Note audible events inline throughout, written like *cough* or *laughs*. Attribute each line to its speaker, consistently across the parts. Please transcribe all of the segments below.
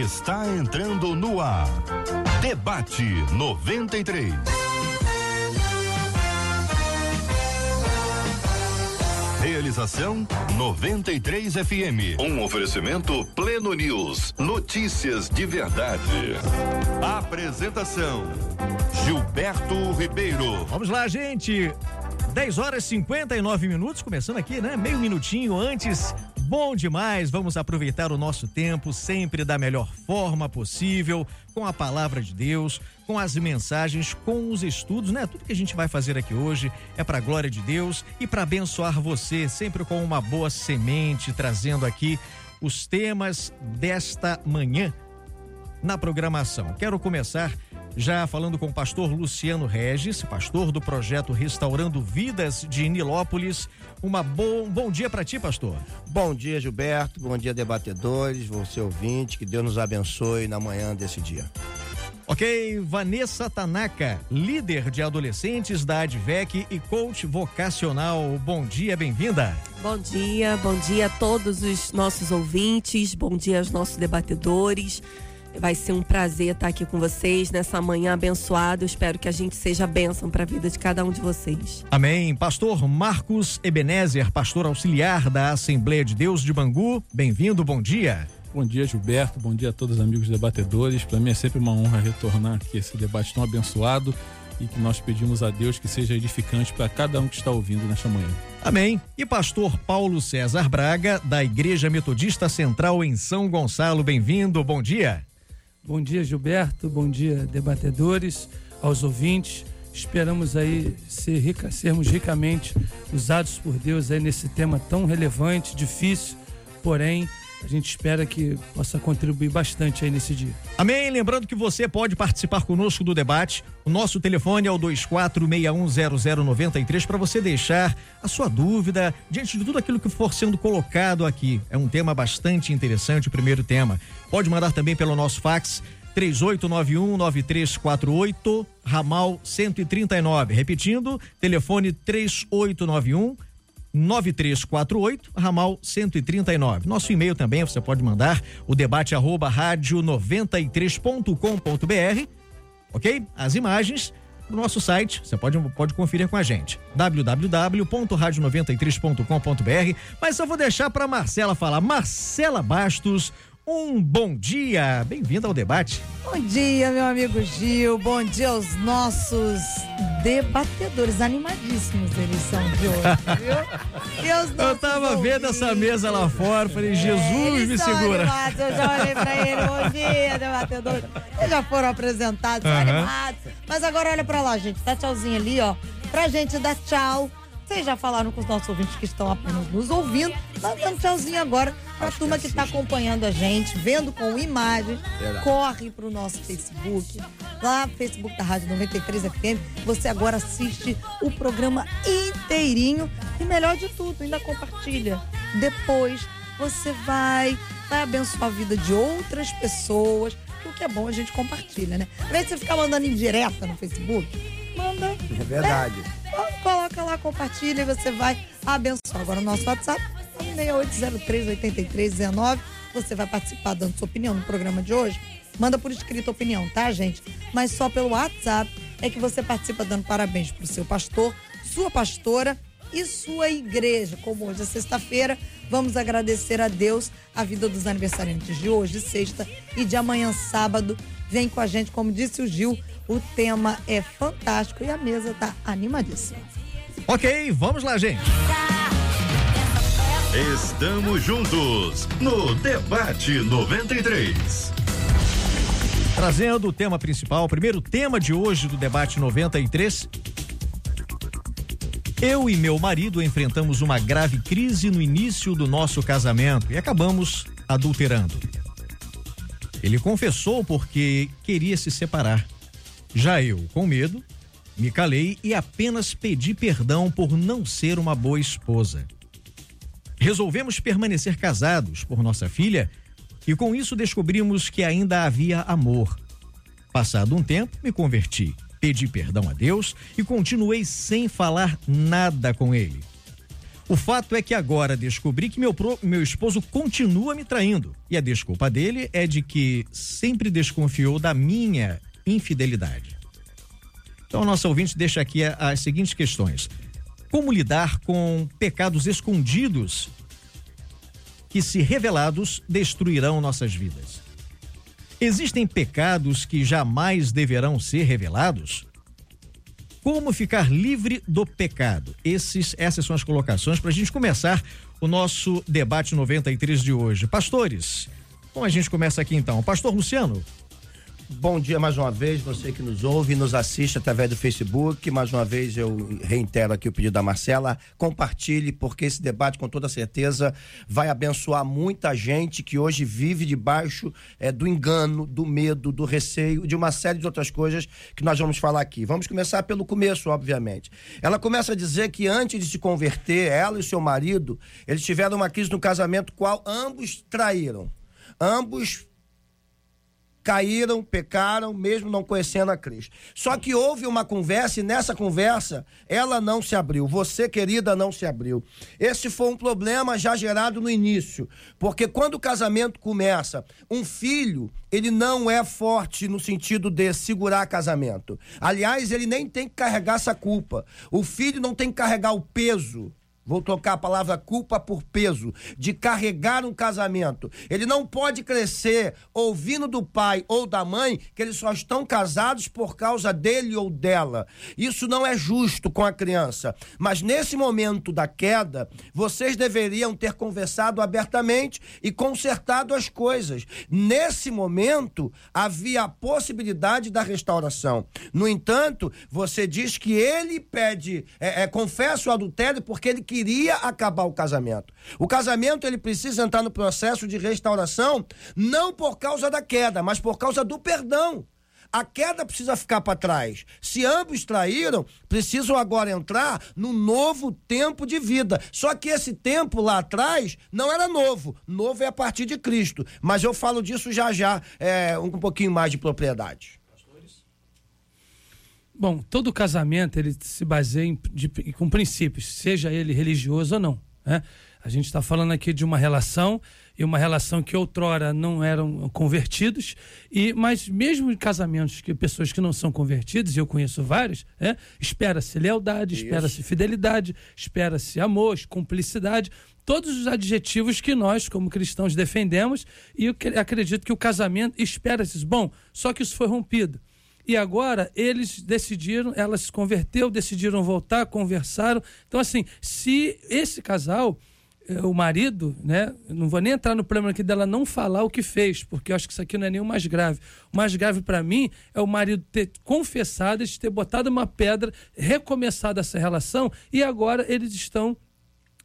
Speaker 1: está entrando no ar. Debate 93. Realização 93 FM. Um oferecimento Pleno News. Notícias de verdade. Apresentação Gilberto Ribeiro.
Speaker 2: Vamos lá, gente. 10 horas e 59 minutos, começando aqui, né? Meio minutinho antes Bom demais, vamos aproveitar o nosso tempo sempre da melhor forma possível, com a palavra de Deus, com as mensagens, com os estudos, né? Tudo que a gente vai fazer aqui hoje é para a glória de Deus e para abençoar você, sempre com uma boa semente, trazendo aqui os temas desta manhã na programação. Quero começar já falando com o pastor Luciano Regis, pastor do projeto Restaurando Vidas de Nilópolis. Uma bom, bom dia para ti, pastor.
Speaker 3: Bom dia, Gilberto. Bom dia, debatedores, você ouvinte. Que Deus nos abençoe na manhã desse dia.
Speaker 2: Ok, Vanessa Tanaka, líder de adolescentes da Advec e coach vocacional. Bom dia, bem-vinda.
Speaker 4: Bom dia, bom dia a todos os nossos ouvintes, bom dia aos nossos debatedores. Vai ser um prazer estar aqui com vocês nessa manhã abençoada. Eu espero que a gente seja bênção para a vida de cada um de vocês.
Speaker 2: Amém. Pastor Marcos Ebenezer, pastor auxiliar da Assembleia de Deus de Bangu. Bem-vindo, bom dia.
Speaker 5: Bom dia, Gilberto. Bom dia a todos os amigos debatedores. Para mim é sempre uma honra retornar aqui esse debate tão abençoado e que nós pedimos a Deus que seja edificante para cada um que está ouvindo nesta manhã.
Speaker 2: Amém. E pastor Paulo César Braga, da Igreja Metodista Central em São Gonçalo, bem-vindo, bom dia.
Speaker 6: Bom dia, Gilberto. Bom dia, debatedores, aos ouvintes. Esperamos aí ser rica, sermos ricamente usados por Deus aí nesse tema tão relevante, difícil, porém a gente espera que possa contribuir bastante aí nesse dia.
Speaker 2: Amém. Lembrando que você pode participar conosco do debate. O nosso telefone é o 24610093 para você deixar a sua dúvida diante de tudo aquilo que for sendo colocado aqui. É um tema bastante interessante, o primeiro tema. Pode mandar também pelo nosso fax 3891-9348, ramal 139. Repetindo, telefone 3891 9348, ramal 139. Nosso e-mail também, você pode mandar o debate arroba rádio 93.com.br, ok? As imagens do nosso site, você pode, pode conferir com a gente, www.radio93.com.br, mas eu vou deixar para Marcela falar. Marcela Bastos, um bom dia, bem-vindo ao debate.
Speaker 7: Bom dia, meu amigo Gil. Bom dia aos nossos debatedores animadíssimos eles são de hoje, viu?
Speaker 2: Eu tava vendo essa mesa lá fora, falei, Jesus
Speaker 7: eles
Speaker 2: me segura.
Speaker 7: Animados. Eu já olhei pra ele, bom dia, debatedores. Eles já foram apresentados,
Speaker 2: Aham.
Speaker 7: animados. Mas agora olha pra lá, gente, dá tchauzinho ali, ó, pra gente dar tchau. Vocês já falaram com os nossos ouvintes que estão apenas nos ouvindo, tá dando tchauzinho agora pra
Speaker 3: Acho
Speaker 7: turma
Speaker 3: que
Speaker 7: que tá
Speaker 3: assiste.
Speaker 7: acompanhando a gente, vendo com imagens.
Speaker 3: Verdade.
Speaker 7: Corre pro nosso Facebook, lá no Facebook da Rádio 93 FM. Você agora assiste o programa inteirinho e melhor de tudo, ainda compartilha. Depois você vai, vai abençoar a vida de outras pessoas. O que é bom a gente compartilha, né? Ao invés de você ficar mandando indireta no Facebook, manda.
Speaker 3: É verdade.
Speaker 7: Então, Coloca lá, compartilha e você vai abençoar. Agora o nosso WhatsApp é 6803-8319. Você vai participar dando sua opinião no programa de hoje. Manda por escrito a opinião, tá, gente? Mas só pelo WhatsApp é que você participa dando parabéns pro seu pastor, sua pastora e sua igreja. Como hoje é sexta-feira, vamos agradecer a Deus a vida dos aniversariantes de hoje, sexta, e de amanhã, sábado. Vem com a gente, como disse o Gil, o tema é fantástico e a mesa tá animadíssima.
Speaker 2: Ok, vamos lá, gente.
Speaker 1: Estamos juntos no Debate 93.
Speaker 2: Trazendo o tema principal, o primeiro tema de hoje do debate 93. Eu e meu marido enfrentamos uma grave crise no início do nosso casamento e acabamos adulterando. Ele confessou porque queria se separar. Já eu, com medo, me calei e apenas pedi perdão por não ser uma boa esposa. Resolvemos permanecer casados por nossa filha e com isso descobrimos que ainda havia amor. Passado um tempo, me converti, pedi perdão a Deus e continuei sem falar nada com ele. O fato é que agora descobri que meu, pro, meu esposo continua me traindo. E a desculpa dele é de que sempre desconfiou da minha infidelidade. Então, a nossa ouvinte deixa aqui as seguintes questões: Como lidar com pecados escondidos que, se revelados, destruirão nossas vidas? Existem pecados que jamais deverão ser revelados? Como ficar livre do pecado? Esses, essas são as colocações para a gente começar o nosso debate 93 de hoje. Pastores, como a gente começa aqui então? Pastor Luciano.
Speaker 3: Bom dia mais uma vez, você que nos ouve e nos assiste através do Facebook. Mais uma vez eu reitero aqui o pedido da Marcela. Compartilhe, porque esse debate, com toda certeza, vai abençoar muita gente que hoje vive debaixo é, do engano, do medo, do receio, de uma série de outras coisas que nós vamos falar aqui. Vamos começar pelo começo, obviamente. Ela começa a dizer que antes de se converter, ela e seu marido, eles tiveram uma crise no casamento, qual ambos traíram. Ambos caíram, pecaram, mesmo não conhecendo a Cristo. Só que houve uma conversa e nessa conversa ela não se abriu. Você, querida, não se abriu. Esse foi um problema já gerado no início, porque quando o casamento começa, um filho, ele não é forte no sentido de segurar casamento. Aliás, ele nem tem que carregar essa culpa. O filho não tem que carregar o peso Vou trocar a palavra culpa por peso, de carregar um casamento. Ele não pode crescer ouvindo do pai ou da mãe que eles só estão casados por causa dele ou dela. Isso não é justo com a criança. Mas nesse momento da queda, vocês deveriam ter conversado abertamente e consertado as coisas. Nesse momento, havia a possibilidade da restauração. No entanto, você diz que ele pede, é, é, confessa o adultério porque ele quer queria acabar o casamento. O casamento ele precisa entrar no processo de restauração não por causa da queda, mas por causa do perdão. A queda precisa ficar para trás. Se ambos traíram, precisam agora entrar no novo tempo de vida. Só que esse tempo lá atrás não era novo. Novo é a partir de Cristo. Mas eu falo disso já já, é, um pouquinho mais de propriedade.
Speaker 6: Bom, todo casamento ele se baseia em, de, com princípios, seja ele religioso ou não. Né? A gente está falando aqui de uma relação e uma relação que outrora não eram convertidos e mas mesmo em casamentos que pessoas que não são convertidas e eu conheço vários, né? espera-se lealdade, espera-se fidelidade, espera-se amor, cumplicidade, todos os adjetivos que nós como cristãos defendemos e eu acredito que o casamento espera-se bom, só que isso foi rompido. E agora eles decidiram, ela se converteu, decidiram voltar, conversaram. Então, assim, se esse casal, eh, o marido, né? Não vou nem entrar no problema aqui dela não falar o que fez, porque eu acho que isso aqui não é nem o mais grave. O mais grave para mim é o marido ter confessado, de ter botado uma pedra, recomeçado essa relação e agora eles estão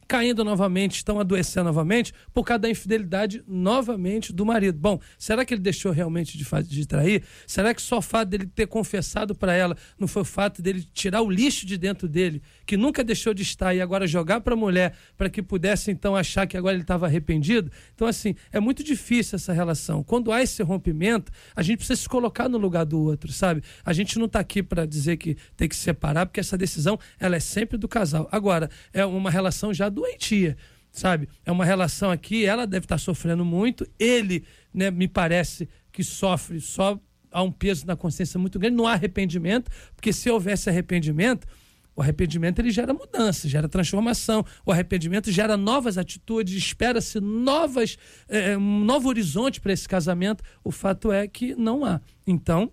Speaker 6: caindo novamente, estão adoecendo novamente por causa da infidelidade novamente do marido. Bom, será que ele deixou realmente de, de trair? Será que só o fato dele ter confessado para ela não foi o fato dele tirar o lixo de dentro dele, que nunca deixou de estar e agora jogar para a mulher para que pudesse então achar que agora ele estava arrependido? Então, assim, é muito difícil essa relação. Quando há esse rompimento, a gente precisa se colocar no lugar do outro, sabe? A gente não está aqui para dizer que tem que se separar, porque essa decisão ela é sempre do casal. Agora, é uma relação já doentia, sabe? É uma relação aqui, ela deve estar sofrendo muito, ele, né, me parece que sofre só há um peso na consciência muito grande, não há arrependimento, porque se houvesse arrependimento, o arrependimento ele gera mudança, gera transformação. O arrependimento gera novas atitudes, espera-se novas, é, um novo horizonte para esse casamento. O fato é que não há. Então,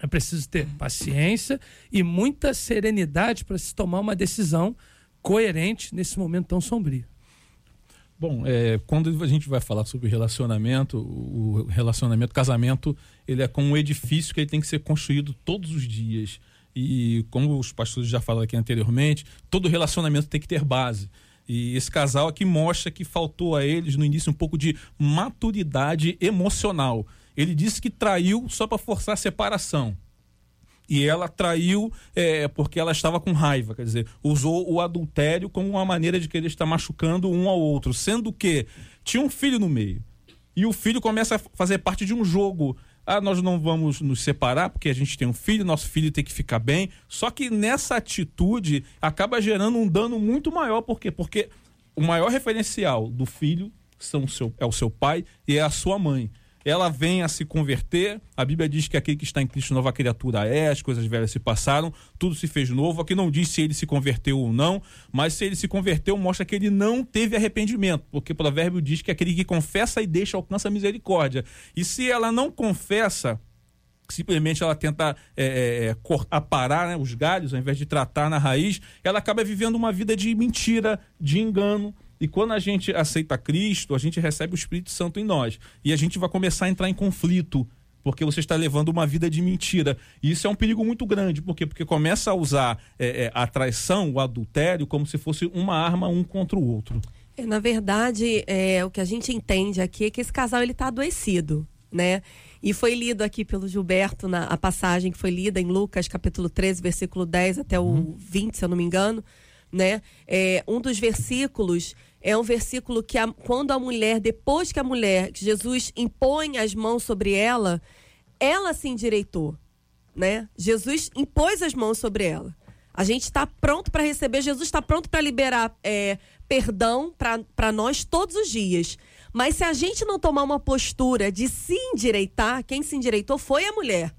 Speaker 6: é preciso ter paciência e muita serenidade para se tomar uma decisão coerente nesse momento tão sombrio.
Speaker 5: Bom, é, quando a gente vai falar sobre relacionamento, o relacionamento, casamento, ele é como um edifício que ele tem que ser construído todos os dias. E como os pastores já falaram aqui anteriormente, todo relacionamento tem que ter base. E esse casal aqui mostra que faltou a eles no início um pouco de maturidade emocional. Ele disse que traiu só para forçar a separação e ela traiu é, porque ela estava com raiva, quer dizer, usou o adultério como uma maneira de querer estar machucando um ao outro, sendo que tinha um filho no meio. E o filho começa a fazer parte de um jogo ah, nós não vamos nos separar porque a gente tem um filho, nosso filho tem que ficar bem. Só que nessa atitude acaba gerando um dano muito maior. Por quê? Porque o maior referencial do filho são o seu, é o seu pai e é a sua mãe ela vem a se converter. A Bíblia diz que aquele que está em Cristo nova criatura é, as coisas velhas se passaram, tudo se fez novo. Aqui não diz se ele se converteu ou não, mas se ele se converteu, mostra que ele não teve arrependimento, porque o provérbio diz que aquele que confessa e deixa alcança a misericórdia. E se ela não confessa, simplesmente ela tenta é, é, é aparar né, os galhos ao invés de tratar na raiz, ela acaba vivendo uma vida de mentira, de engano, e quando a gente aceita Cristo, a gente recebe o Espírito Santo em nós. E a gente vai começar a entrar em conflito porque você está levando uma vida de mentira. E isso é um perigo muito grande. Por quê? Porque começa a usar é, é, a traição, o adultério, como se fosse uma arma um contra o outro.
Speaker 4: É, na verdade, é, o que a gente entende aqui é que esse casal ele está adoecido, né? E foi lido aqui pelo Gilberto na a passagem que foi lida em Lucas capítulo 13, versículo 10 até o uhum. 20, se eu não me engano, né? É, um dos versículos é um versículo que a, quando a mulher, depois que a mulher, que Jesus impõe as mãos sobre ela, ela se endireitou, né? Jesus impôs as mãos sobre ela. A gente está pronto para receber, Jesus está pronto para liberar é, perdão para nós todos os dias. Mas se a gente não tomar uma postura de se endireitar, quem se endireitou foi a mulher,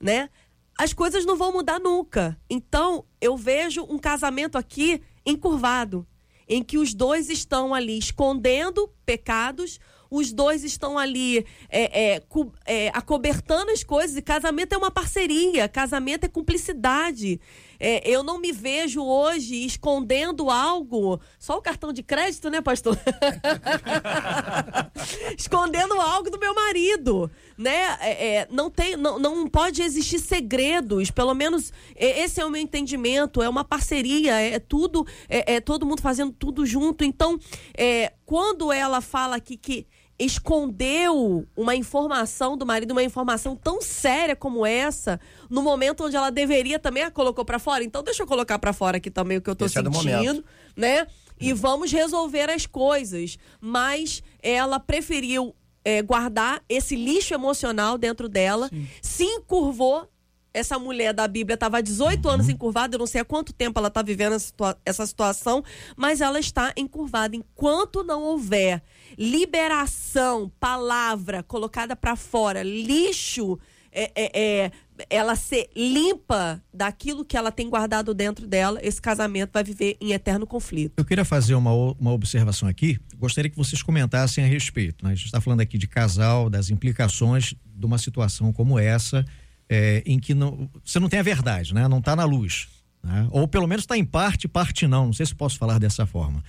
Speaker 4: né? As coisas não vão mudar nunca. Então, eu vejo um casamento aqui encurvado em que os dois estão ali escondendo pecados, os dois estão ali é, é, é, acobertando as coisas. E casamento é uma parceria, casamento é cumplicidade. É, eu não me vejo hoje escondendo algo. Só o cartão de crédito, né, pastor? *laughs* escondendo algo do meu marido, né? É, é, não tem, não, não pode existir segredos. Pelo menos é, esse é o meu entendimento. É uma parceria. É tudo, é, é todo mundo fazendo tudo junto. Então, é, quando ela fala aqui que escondeu uma informação do marido, uma informação tão séria como essa, no momento onde ela deveria também a colocou para fora. Então deixa eu colocar para fora aqui também o que eu tô Esse sentindo, é né? E vamos resolver as coisas. Mas ela preferiu é, guardar esse lixo emocional dentro dela, Sim. se encurvou essa mulher da Bíblia estava há 18 uhum. anos encurvada, eu não sei há quanto tempo ela está vivendo essa, situa essa situação, mas ela está encurvada. Enquanto não houver liberação, palavra colocada para fora, lixo, é, é, é, ela ser limpa daquilo que ela tem guardado dentro dela, esse casamento vai viver em eterno conflito.
Speaker 2: Eu queria fazer uma, uma observação aqui. Gostaria que vocês comentassem a respeito. Né? A gente está falando aqui de casal, das implicações de uma situação como essa é, em que não, você não tem a verdade, né? Não está na luz. Né? Ou pelo menos está em parte, parte não. Não sei se posso falar dessa forma.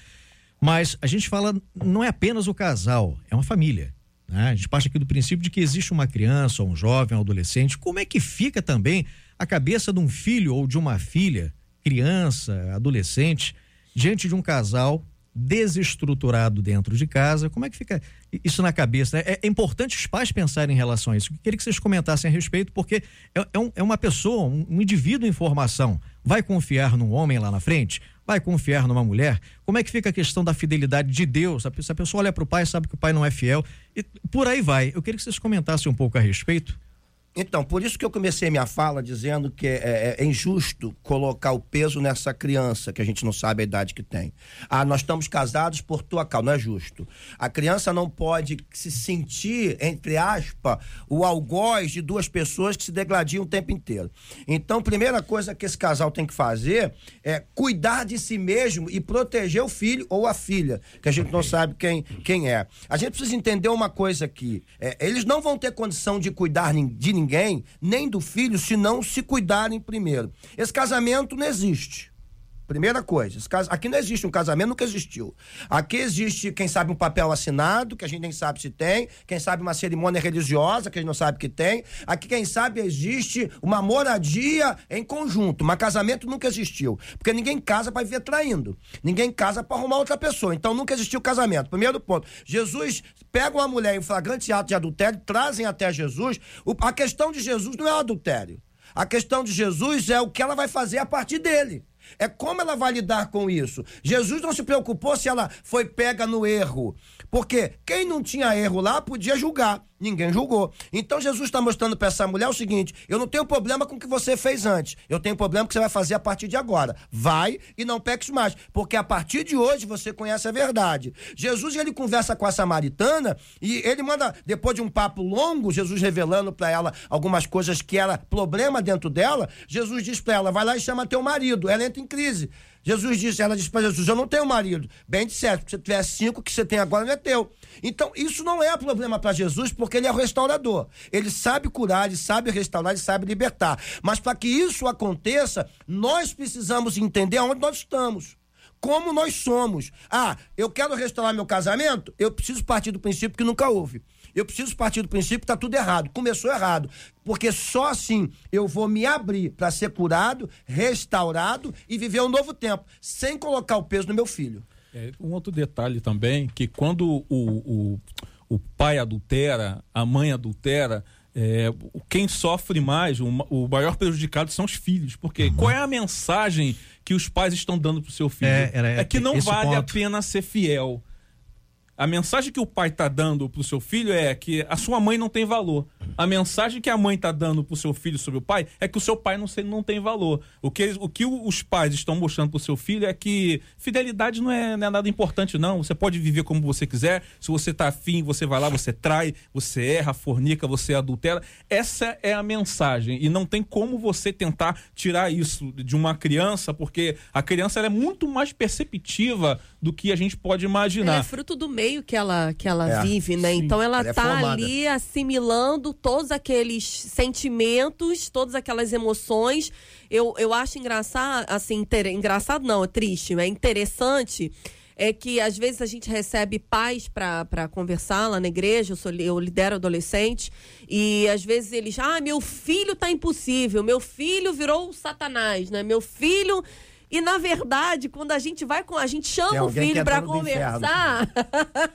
Speaker 2: Mas a gente fala, não é apenas o casal, é uma família. Né? A gente parte aqui do princípio de que existe uma criança, um jovem, um adolescente. Como é que fica também a cabeça de um filho ou de uma filha, criança, adolescente, diante de um casal desestruturado dentro de casa. Como é que fica isso na cabeça? Né? É, é, importante os pais pensarem em relação a isso. Eu queria que vocês comentassem a respeito, porque é, é, um, é uma pessoa, um, um, indivíduo em formação. Vai confiar num homem lá na frente? Vai confiar numa mulher? Como é que fica a questão da fidelidade de Deus? Se a pessoa olha para o pai sabe que o pai não é fiel. E por aí vai. Eu queria que vocês comentassem um pouco a respeito.
Speaker 3: Então, por isso que eu comecei minha fala dizendo que é, é, é, injusto colocar o peso nessa criança que a gente não sabe a idade que tem. Ah, nós estamos casados por tua causa, não é justo. A criança não pode se sentir, entre aspas, o algoz de duas pessoas que se degladiam o tempo inteiro. Então, primeira coisa que esse casal tem que fazer é cuidar de si mesmo e proteger o filho ou a filha, que a gente não sabe quem, quem é. A gente precisa entender uma coisa aqui: é, eles não vão ter condição de cuidar de ninguém ninguém, nem do filho, se não se cuidarem primeiro. Esse casamento não existe. Primeira coisa, aqui não existe um casamento, nunca existiu. Aqui existe, quem sabe, um papel assinado, que a gente nem sabe se tem, quem sabe uma cerimônia religiosa, que a gente não sabe que tem. Aqui, quem sabe, existe uma moradia em conjunto, mas casamento nunca existiu. Porque ninguém casa para viver traindo. Ninguém casa para arrumar outra pessoa. Então nunca existiu casamento. Primeiro ponto. Jesus pega uma mulher em flagrante ato de adultério, trazem até Jesus. a questão de Jesus não é o adultério. A questão de Jesus é o que ela vai fazer a partir dele. É como ela vai lidar com isso. Jesus não se preocupou se ela foi pega no erro. Porque quem não tinha erro lá podia julgar. Ninguém julgou. Então Jesus está mostrando para essa mulher o seguinte: eu não tenho problema com o que você fez antes. Eu tenho problema com o que você vai fazer a partir de agora. Vai e não peques mais. Porque a partir de hoje você conhece a verdade. Jesus ele conversa com a samaritana e ele manda, depois de um papo longo, Jesus revelando para ela algumas coisas que era problema dentro dela, Jesus diz para ela: vai lá e chama teu marido. Ela entra em crise. Jesus disse, ela disse para Jesus: Eu não tenho marido. Bem de certo, se você tiver cinco, que você tem agora não é teu. Então, isso não é problema para Jesus, porque ele é o restaurador. Ele sabe curar, ele sabe restaurar, ele sabe libertar. Mas para que isso aconteça, nós precisamos entender aonde nós estamos como nós somos. Ah, eu quero restaurar meu casamento? Eu preciso partir do princípio que nunca houve. Eu preciso partir do princípio que está tudo errado. Começou errado. Porque só assim eu vou me abrir para ser curado, restaurado e viver um novo tempo, sem colocar o peso no meu filho.
Speaker 5: É, um outro detalhe também, que quando o, o, o pai adultera, a mãe adultera, é, quem sofre mais, o, o, maior prejudicado são os filhos. Porque uhum. qual é a mensagem que os pais estão dando para o seu filho? É, era, é que não vale ponto. a pena ser fiel. A mensagem que o pai está dando para o seu filho é que a sua mãe não tem valor. A mensagem que a mãe está dando para o seu filho sobre o pai é que o seu pai não, não tem valor. O que, o que os pais estão mostrando para o seu filho é que fidelidade não é, não é, nada importante, não. Você pode viver como você quiser. Se você está afim, você vai lá, você trai, você erra, fornica, você adultera. Essa é a mensagem. E não tem como você tentar tirar isso de uma criança, porque a criança é muito mais perceptiva do que a gente pode imaginar. Ela
Speaker 4: é fruto do meio que ela, que ela é, vive, né? Sim. Então ela, ela é tá é ali assimilando todos aqueles sentimentos, todas aquelas emoções. Eu, eu acho engraçado, assim, inter... engraçado não, é triste, é interessante é que às vezes a gente recebe pais para conversar lá na igreja, eu, sou, eu lidero adolescente, e às vezes eles, ah, meu filho tá impossível, meu filho virou satanás, né? Meu filho e na verdade, quando a gente vai com a gente chama o filho para conversar,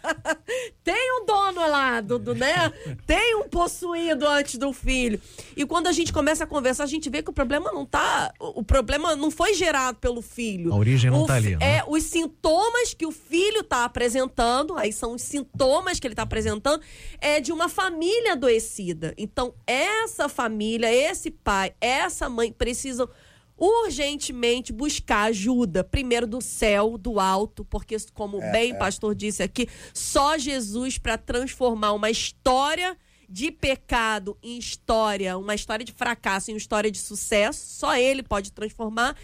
Speaker 4: *laughs* tem um dono lá, do, do, né? Tem um possuído antes do filho. E quando a gente começa a conversar, a gente vê que o problema não tá, o problema não foi gerado pelo filho.
Speaker 2: A origem não
Speaker 4: o,
Speaker 2: tá ali.
Speaker 4: Né? É os sintomas que o filho tá apresentando, aí são os sintomas que ele tá apresentando é de uma família adoecida. Então, essa família, esse pai, essa mãe precisam urgentemente buscar ajuda, primeiro do céu, do alto, porque, como é, bem o é. pastor disse aqui, só Jesus para transformar uma história de pecado em história, uma história de fracasso em uma história de sucesso, só ele pode transformar.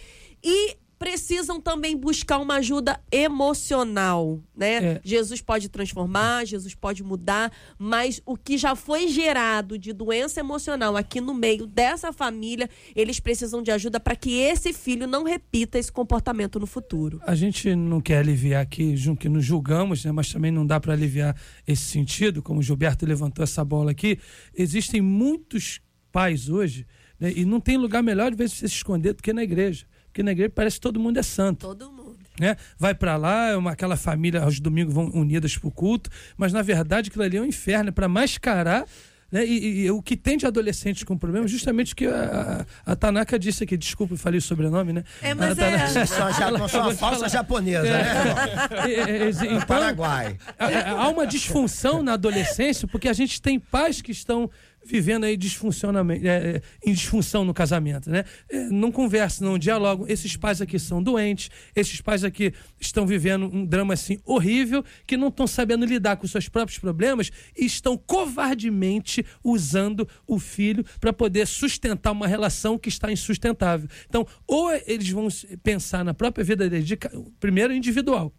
Speaker 4: E precisam também buscar uma ajuda emocional, né? É. Jesus pode transformar, Jesus pode mudar, mas o que já foi gerado de doença emocional aqui no meio dessa família, eles precisam de ajuda para que esse filho não repita esse comportamento no futuro.
Speaker 6: A gente não quer aliviar aqui, que nos julgamos, né? mas também não dá para aliviar esse sentido, como o Gilberto levantou essa bola aqui. Existem muitos pais hoje, né? e não tem lugar melhor de ver se esconder do que na igreja. Porque na igreja parece que todo mundo é santo.
Speaker 4: Todo mundo.
Speaker 6: Né? Vai para lá, é uma, aquela família aos domingos vão unidas para o culto, mas na verdade aquilo ali é um inferno, é para mascarar né? E, e, e, o que tem de adolescentes com problema, justamente o que a, a, a, Tanaka disse aqui, desculpa, eu falei o sobrenome, né?
Speaker 4: É, mas
Speaker 3: a é. Só, já, só uma falsa japonesa, é. né? É, é, é, então, Paraguai.
Speaker 6: Há uma disfunção na adolescência, porque a gente tem pais que estão vivendo aí disfuncionamento, é, é, em disfunção no casamento, né? É, não conversam, não dialogam. Esses pais aqui são doentes, esses pais aqui estão vivendo um drama assim horrível, que não estão sabendo lidar com seus próprios problemas e estão covardemente usando o filho para poder sustentar uma relação que está insustentável. Então, ou eles vão pensar na própria vida deles, de, primeiro individual,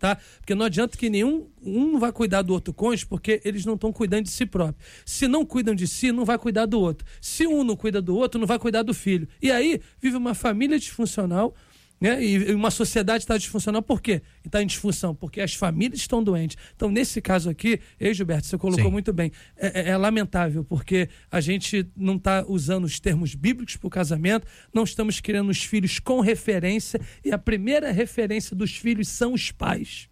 Speaker 6: tá? Porque não adianta que nenhum um vai cuidar do outro cônjuge porque eles não estão cuidando de si próprio. Se não cuidam de si, não vai cuidar do outro. Se um não cuida do outro, não vai cuidar do filho. E aí vive uma família disfuncional né? E uma sociedade está disfuncional por quê? Está em disfunção porque as famílias estão doentes. Então, nesse caso aqui, ei, Gilberto, você colocou Sim. muito bem. É, é, é, lamentável porque a gente não está usando os termos bíblicos para o casamento, não estamos criando os filhos com referência, e a primeira referência dos filhos são os pais.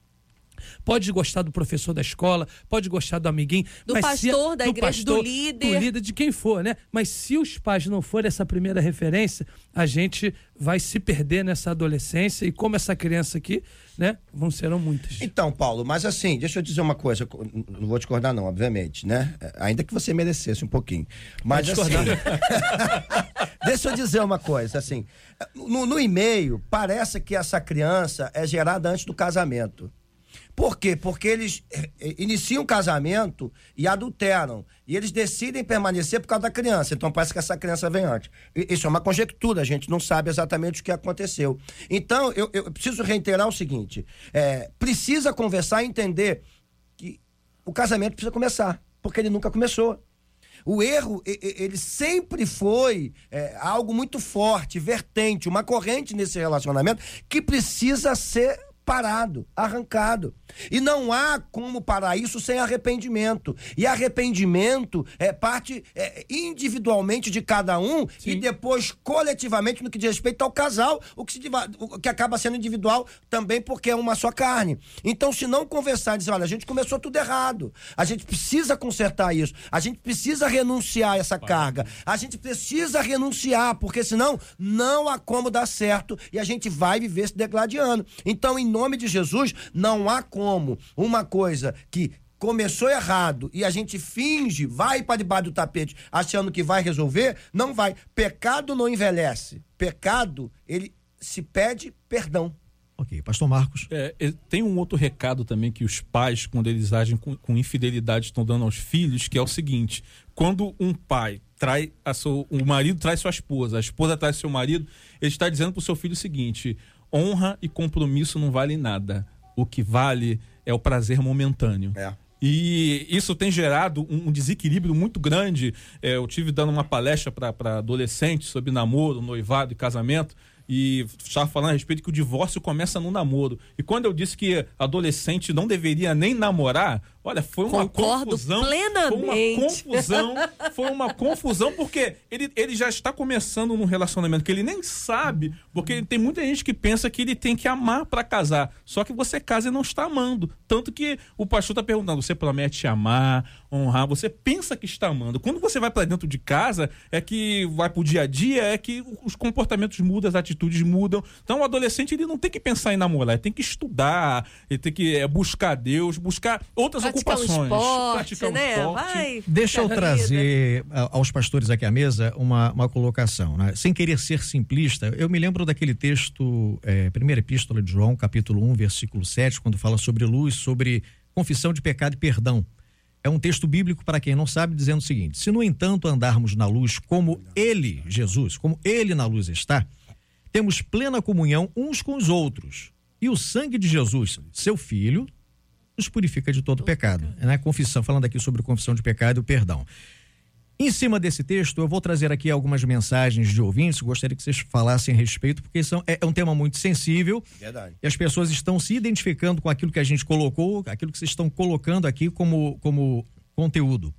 Speaker 6: Pode gostar do professor da escola, pode gostar do amiguinho.
Speaker 4: Do
Speaker 6: mas se-
Speaker 4: pastor, da igreja, do líder.
Speaker 6: Do líder, de quem for, né? Mas se os pais não forem essa primeira referência, a gente vai se perder nessa adolescência. E como essa criança aqui, né? Vão serão muitas.
Speaker 3: Então, Paulo, mas assim, deixa eu dizer uma coisa, não vou discordar não, obviamente, né? Ainda que você merecesse um pouquinho. Mas assim, *laughs* deixa eu dizer uma coisa, assim, no, no e-mail parece que essa criança é gerada antes do casamento. Por quê? Porque eles eh, eh, iniciam o casamento e adulteram. E eles decidem permanecer por causa da criança. Então parece que essa criança vem antes. Isso é uma conjectura, a gente não sabe exatamente o que aconteceu. Então, eu, eu preciso reiterar o seguinte: é, precisa conversar e entender que o casamento precisa começar, porque ele nunca começou. O erro, ele sempre foi é, algo muito forte, vertente, uma corrente nesse relacionamento que precisa ser parado, arrancado. E não há como parar isso sem arrependimento. E arrependimento é parte é, individualmente de cada um e depois coletivamente no que diz respeito ao casal, o que, se o que acaba sendo individual também porque é uma só carne. Então, se não conversar e dizer, olha, a gente começou tudo errado, a gente precisa consertar isso, a gente precisa renunciar a essa carga, a gente precisa renunciar, porque senão não há como dar certo e a gente vai viver se degladiando. Então, em nome de Jesus, não há como uma coisa que começou errado e a gente finge, vai para debaixo do tapete achando que vai resolver, não vai. Pecado não envelhece. Pecado, ele se pede perdão.
Speaker 2: Ok, pastor Marcos.
Speaker 5: É, é, tem um outro recado também que os pais, quando eles agem com, com infidelidade, estão dando aos filhos, que é o seguinte: quando um pai trai a seu, o marido traz sua esposa, a esposa traz seu marido, ele está dizendo para o seu filho o seguinte: honra e compromisso não valem nada. O que vale é o prazer momentâneo.
Speaker 3: É.
Speaker 5: E isso tem gerado um, desequilíbrio muito grande. É, eu tive dando uma palestra para adolescentes sobre namoro, noivado e casamento. E estava falando a respeito que o divórcio começa no namoro. E quando eu disse que adolescente não deveria nem namorar, olha, foi uma
Speaker 4: Concordo
Speaker 5: confusão.
Speaker 4: plenamente.
Speaker 5: Foi uma confusão. *laughs* Foi uma confusão, porque ele, ele já está começando num relacionamento que ele nem sabe, porque tem muita gente que pensa que ele tem que amar para casar. Só que você casa e não está amando. Tanto que o pastor está perguntando: você promete amar, honrar, você pensa que está amando. Quando você vai para dentro de casa, é que vai pro dia a dia, é que os comportamentos mudam, as atitudes mudam. Então o adolescente ele não tem que pensar em namorar, ele tem que estudar, ele tem que é, buscar Deus, buscar outras
Speaker 4: Praticar um
Speaker 5: ocupações.
Speaker 4: esporte,
Speaker 5: praticar um
Speaker 4: né?
Speaker 5: esporte.
Speaker 4: Vai.
Speaker 2: Deixa eu trazer aos pastores aqui à mesa uma, uma colocação. né? Sem querer ser simplista, eu me lembro daquele texto, é, primeira epístola de João, capítulo 1, versículo 7, quando fala sobre luz, sobre confissão de pecado e perdão. É um texto bíblico, para quem não sabe, dizendo o seguinte: se no entanto andarmos na luz como ele, Jesus, como ele na luz está, temos plena comunhão uns com os outros. E o sangue de Jesus, seu filho, nos purifica de todo pecado. Né? Confissão, falando aqui sobre confissão de pecado e o perdão. Em cima desse texto, eu vou trazer aqui algumas mensagens de ouvintes, gostaria que vocês falassem a respeito, porque são, é, é um tema muito sensível
Speaker 3: Verdade.
Speaker 2: e as pessoas estão se identificando com aquilo que a gente colocou, aquilo que vocês estão colocando aqui como, como conteúdo.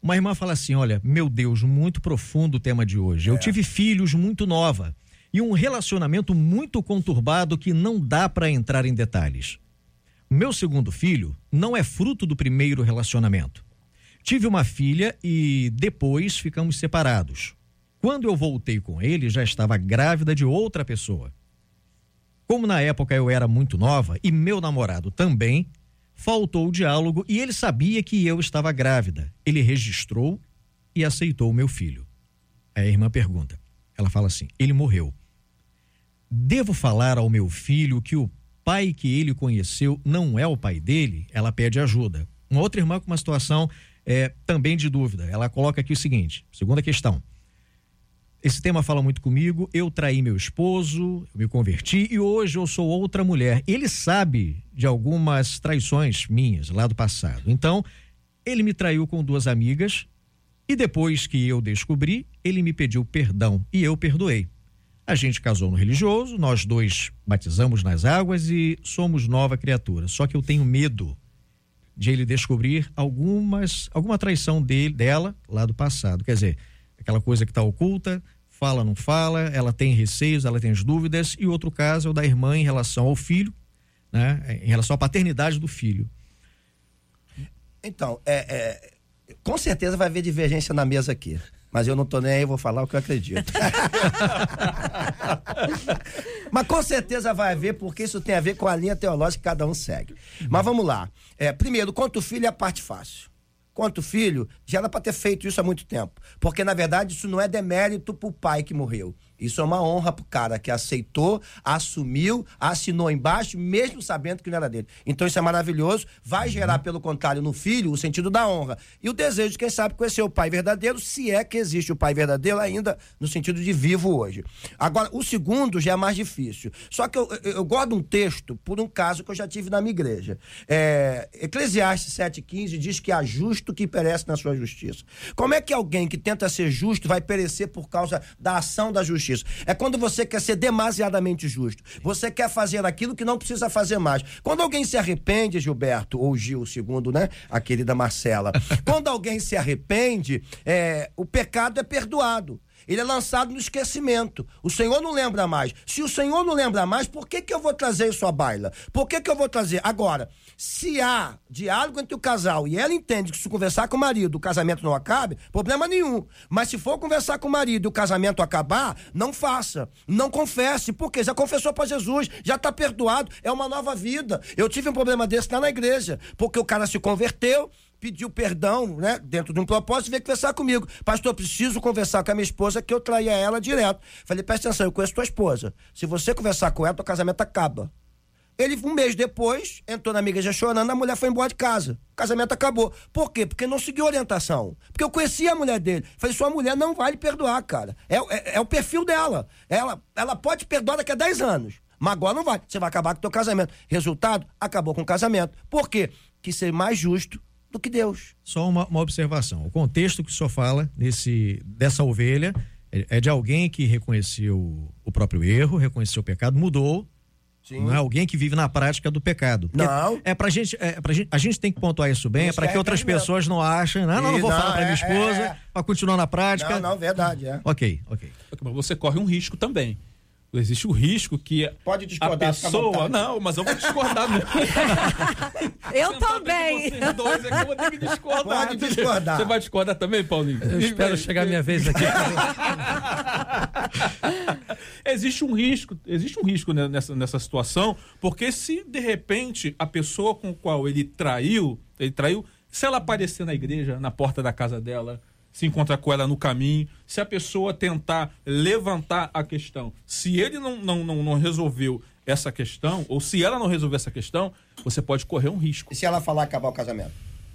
Speaker 2: Uma irmã fala assim: Olha, meu Deus, muito profundo o tema de hoje. Eu tive filhos muito nova e um relacionamento muito conturbado que não dá para entrar em detalhes. Meu segundo filho não é fruto do primeiro relacionamento. Tive uma filha e depois ficamos separados. Quando eu voltei com ele, já estava grávida de outra pessoa. Como na época eu era muito nova e meu namorado também, faltou o diálogo e ele sabia que eu estava grávida. Ele registrou e aceitou meu filho. Aí a irmã pergunta. Ela fala assim: ele morreu. Devo falar ao meu filho que o pai que ele conheceu não é o pai dele? Ela pede ajuda. Uma outra irmã com uma situação é, também de dúvida. Ela coloca aqui o seguinte: segunda questão. Esse tema fala muito comigo. Eu traí meu esposo, eu me converti e hoje eu sou outra mulher. Ele sabe de algumas traições minhas lá do passado. Então, ele me traiu com duas amigas e depois que eu descobri, ele me pediu perdão e eu perdoei. A gente casou no religioso, nós dois batizamos nas águas e somos nova criatura. Só que eu tenho medo de ele descobrir algumas alguma traição dele, dela lá do passado. Quer dizer, aquela coisa que está oculta, fala, não fala, ela tem receios, ela tem as dúvidas. E outro caso é o da irmã em relação ao filho. né, em relação à paternidade do filho.
Speaker 3: Então, é, é, com certeza vai haver divergência na mesa aqui. Mas eu não tô nem aí, vou falar o que eu acredito. *laughs* Mas com certeza vai haver, porque isso tem a ver com a linha teológica que cada um segue. Mas vamos lá. É, primeiro, quanto filho é a parte fácil. Quanto filho, já era para ter feito isso há muito tempo. Porque, na verdade, isso não é demérito pro pai que morreu. Isso é uma honra pro cara que aceitou, assumiu, assinou embaixo, mesmo sabendo que não era dele. Então isso é maravilhoso, vai gerar, pelo contrário, no filho o sentido da honra. E o desejo de quem sabe conhecer o pai verdadeiro, se é que existe o pai verdadeiro ainda no sentido de vivo hoje. Agora, o segundo já é mais difícil. Só que eu, eu, eu gosto de um texto por um caso que eu já tive na minha igreja. É, Eclesiastes 7,15 diz que há justo que perece na sua justiça. Como é que alguém que tenta ser justo vai perecer por causa da ação da justiça? É quando você quer ser demasiadamente justo. Você quer fazer aquilo que não precisa fazer mais. Quando alguém se arrepende, Gilberto, ou Gil, segundo, né? A querida Marcela. *laughs* quando alguém se arrepende, é, o pecado é perdoado ele é lançado no esquecimento. O Senhor não lembra mais. Se o Senhor não lembra mais, por que, que eu vou trazer isso à baila? Por que, que eu vou trazer? Agora, se há diálogo entre o casal e ela entende que se conversar com o marido o casamento não acabe, problema nenhum. Mas se for conversar com o marido e o casamento acabar, não faça. Não confesse, porque já confessou para Jesus, já está perdoado, é uma nova vida. Eu tive um problema desse lá na igreja, porque o cara se converteu, pediu perdão, né, dentro de um propósito, veio conversar comigo. Pastor, preciso conversar com a minha esposa, que eu traía ela direto. Falei, presta atenção, eu conheço tua esposa. Se você conversar com ela, teu casamento acaba. Ele, um mês depois, entrou na minha igreja chorando, a mulher foi embora de casa. O casamento acabou. Por quê? Porque não seguiu orientação. Porque eu conhecia a mulher dele. Falei, sua mulher não vai lhe perdoar, cara. É, é, é o perfil dela. Ela, ela pode perdoar daqui a 10 anos. Mas agora não vai. Você vai acabar com o teu casamento. Resultado, acabou com o casamento. Por quê? Quis ser mais justo do que Deus.
Speaker 2: Só uma, uma observação. O contexto que o senhor fala nesse, dessa ovelha é, é de alguém que reconheceu o próprio erro, reconheceu o pecado, mudou. Sim. Não é alguém que vive na prática do pecado.
Speaker 3: Porque não.
Speaker 2: É pra gente, é pra gente, a gente tem que pontuar isso bem, isso é para que outras pessoas não achem, não, não, não vou não, falar para minha é, esposa, é, para continuar na prática.
Speaker 3: Não, não, verdade, é.
Speaker 2: Ok, ok.
Speaker 5: Você corre um risco também existe o risco que
Speaker 3: Pode discordar,
Speaker 5: a pessoa não mas eu vou discordar mesmo. *laughs*
Speaker 4: eu também.
Speaker 5: Aqui, eu vou ter que discordar.
Speaker 3: Pode discordar.
Speaker 5: Você vai discordar também Paulinho?
Speaker 6: Eu espero chegar a minha vez aqui. *laughs*
Speaker 5: Existe um risco existe um risco nessa, nessa situação porque se de repente a pessoa com a qual ele traiu ele traiu se ela aparecer na igreja na porta da casa dela se encontrar com ela no caminho, se a pessoa tentar levantar a questão, se ele não, não, não, não resolveu essa questão, ou se ela não resolver essa questão, você pode correr um risco.
Speaker 3: E se ela falar acabar o casamento?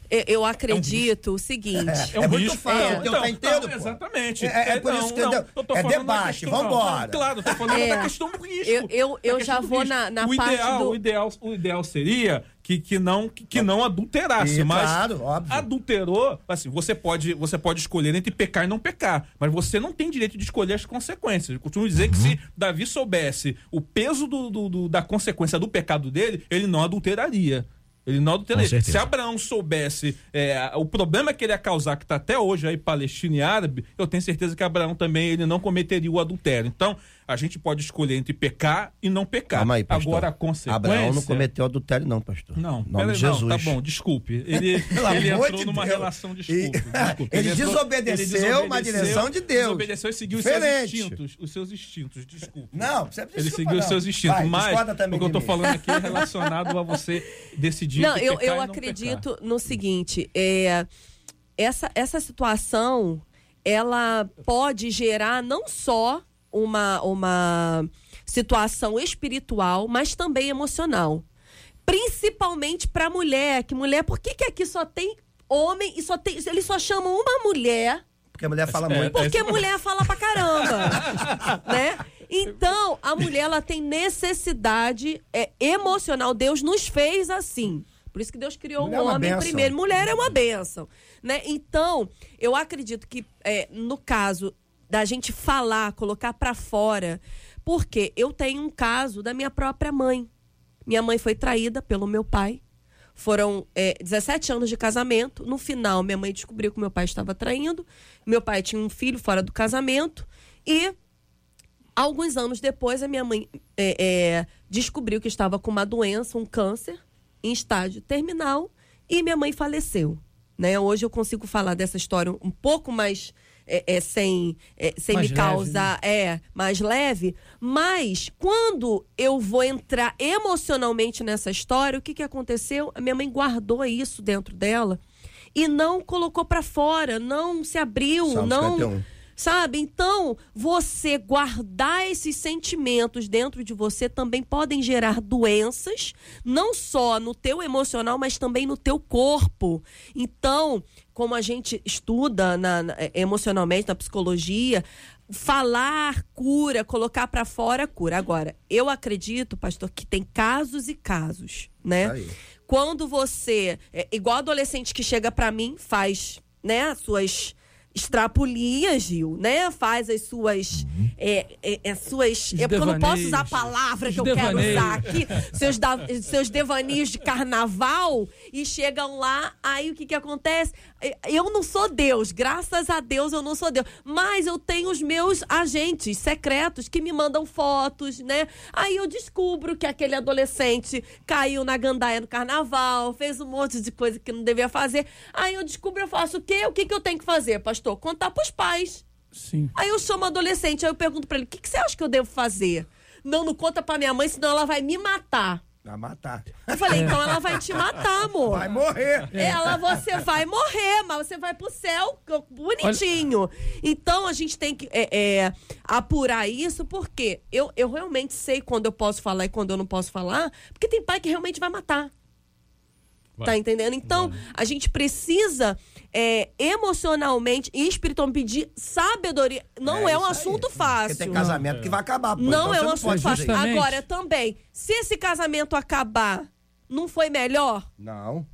Speaker 4: Eu acredito é um o seguinte.
Speaker 3: É, é, é muito fácil, é, então, tá
Speaker 5: entendendo? Exatamente.
Speaker 3: É, é, por isso que não, é debate, vamos embora.
Speaker 5: Claro, eu tô falando da questão do risco.
Speaker 4: Eu, eu, eu já vou na, na o parte
Speaker 5: ideal,
Speaker 4: do...
Speaker 5: O ideal, o ideal seria que, que não que, que não adulterasse, e, mas
Speaker 3: claro, óbvio.
Speaker 5: adulterou, assim, você pode você pode escolher entre pecar e não pecar, mas você não tem direito de escolher as consequências. Eu costumo dizer uhum. que se Davi soubesse o peso do, do, do, da consequência do pecado dele, ele não adulteraria. Ele não adulteraria. Se Abraão soubesse é, o problema que ele ia causar, que está até hoje aí Palestina e árabe, eu tenho certeza que Abraão também ele não cometeria o adultério. Então, a gente pode escolher entre pecar e não pecar.
Speaker 3: Calma aí, pastor.
Speaker 5: Agora a consequência.
Speaker 3: Abraão não cometeu adultério, não, pastor.
Speaker 5: Não, nome de Jesus. Não, tá bom, desculpe. Ele, *laughs* ele entrou de numa Deus. relação, desculpe. *laughs* desculpe.
Speaker 3: Ele, ele, desobedeceu ele desobedeceu uma direção de Deus.
Speaker 5: Desobedeceu e seguiu Diferente. os seus instintos. Os seus instintos, desculpe.
Speaker 3: Não, você
Speaker 5: Ele seguiu os seus instintos. Vai, mas o que eu tô falando aqui é *laughs* relacionado a você decidir.
Speaker 4: Não, eu,
Speaker 5: eu
Speaker 4: acredito no seguinte: é, essa, essa situação ela pode gerar não só uma, uma situação espiritual, mas também emocional. Principalmente para mulher, que mulher, por que, que aqui só tem homem e só tem. Eles só chamam uma mulher.
Speaker 3: Porque a mulher fala é, muito.
Speaker 4: Porque a mulher fala pra caramba. *laughs* né? Então, a mulher ela tem necessidade é, emocional. Deus nos fez assim. Por isso que Deus criou o um é homem primeiro. Mulher é uma benção. Né? Então, eu acredito que, é, no caso da gente falar, colocar para fora. Porque eu tenho um caso da minha própria mãe. Minha mãe foi traída pelo meu pai. Foram é, 17 anos de casamento. No final, minha mãe descobriu que meu pai estava traindo. Meu pai tinha um filho fora do casamento. E alguns anos depois, a minha mãe é, é, descobriu que estava com uma doença, um câncer, em estágio terminal, e minha mãe faleceu. Né? Hoje eu consigo falar dessa história um pouco mais é, é, sem, é, sem
Speaker 6: Mais
Speaker 4: me
Speaker 6: leve,
Speaker 4: causar é mais leve, mas quando eu vou entrar emocionalmente nessa história, o que, que aconteceu? A minha mãe guardou isso dentro dela e não colocou pra fora, não se abriu,
Speaker 3: Salmo
Speaker 4: não
Speaker 3: 51.
Speaker 4: Sabe? Então, você guardar esses sentimentos dentro de você também podem gerar doenças, não só no teu emocional, mas também no teu corpo. Então, como a gente estuda na- na- emocionalmente na psicologia, falar cura, colocar pra fora cura. Agora, eu acredito, pastor, que tem casos e casos, né?
Speaker 3: Aí.
Speaker 4: Quando você, é, igual adolescente que chega pra mim, faz, né, as suas extrapolias, Gil, né? Faz as suas é, é, as suas, é porque eu não posso usar a palavra que eu quero usar aqui, seus da- seus devaneios de carnaval e chegam lá, aí o que que acontece? Eu não sou Deus, graças a Deus eu não sou Deus, mas eu tenho os meus agentes secretos que me mandam fotos, né? Aí eu descubro que aquele adolescente caiu na gandaia no carnaval, fez um monte de coisa que não devia fazer. Aí eu descubro, eu faço o quê? O que que eu tenho que fazer, pastor? Contar pros pais.
Speaker 6: Sim.
Speaker 4: Aí eu chamo o adolescente, aí eu pergunto pra ele: o que, que você acha que eu devo fazer? Não, não conta pra minha mãe, senão ela vai me matar.
Speaker 3: Vai matar.
Speaker 4: Eu falei, então ela vai te matar, amor.
Speaker 3: Vai morrer.
Speaker 4: Ela, você vai morrer, mas você vai pro céu bonitinho. Então a gente tem que é, é, apurar isso, porque eu, eu realmente sei quando eu posso falar e quando eu não posso falar, porque tem pai que realmente vai matar.
Speaker 5: Vai.
Speaker 4: Tá entendendo? Então, a gente precisa é, emocionalmente e espiritualmente pedir sabedoria. Não é, um
Speaker 3: isso aí.
Speaker 4: assunto
Speaker 3: Porque
Speaker 4: fácil.
Speaker 3: tem casamento que vai acabar. pô.
Speaker 4: Não
Speaker 3: Então
Speaker 4: é um assunto fácil.
Speaker 6: Justamente.
Speaker 4: Agora, também, se esse casamento acabar, não foi melhor?
Speaker 3: Não.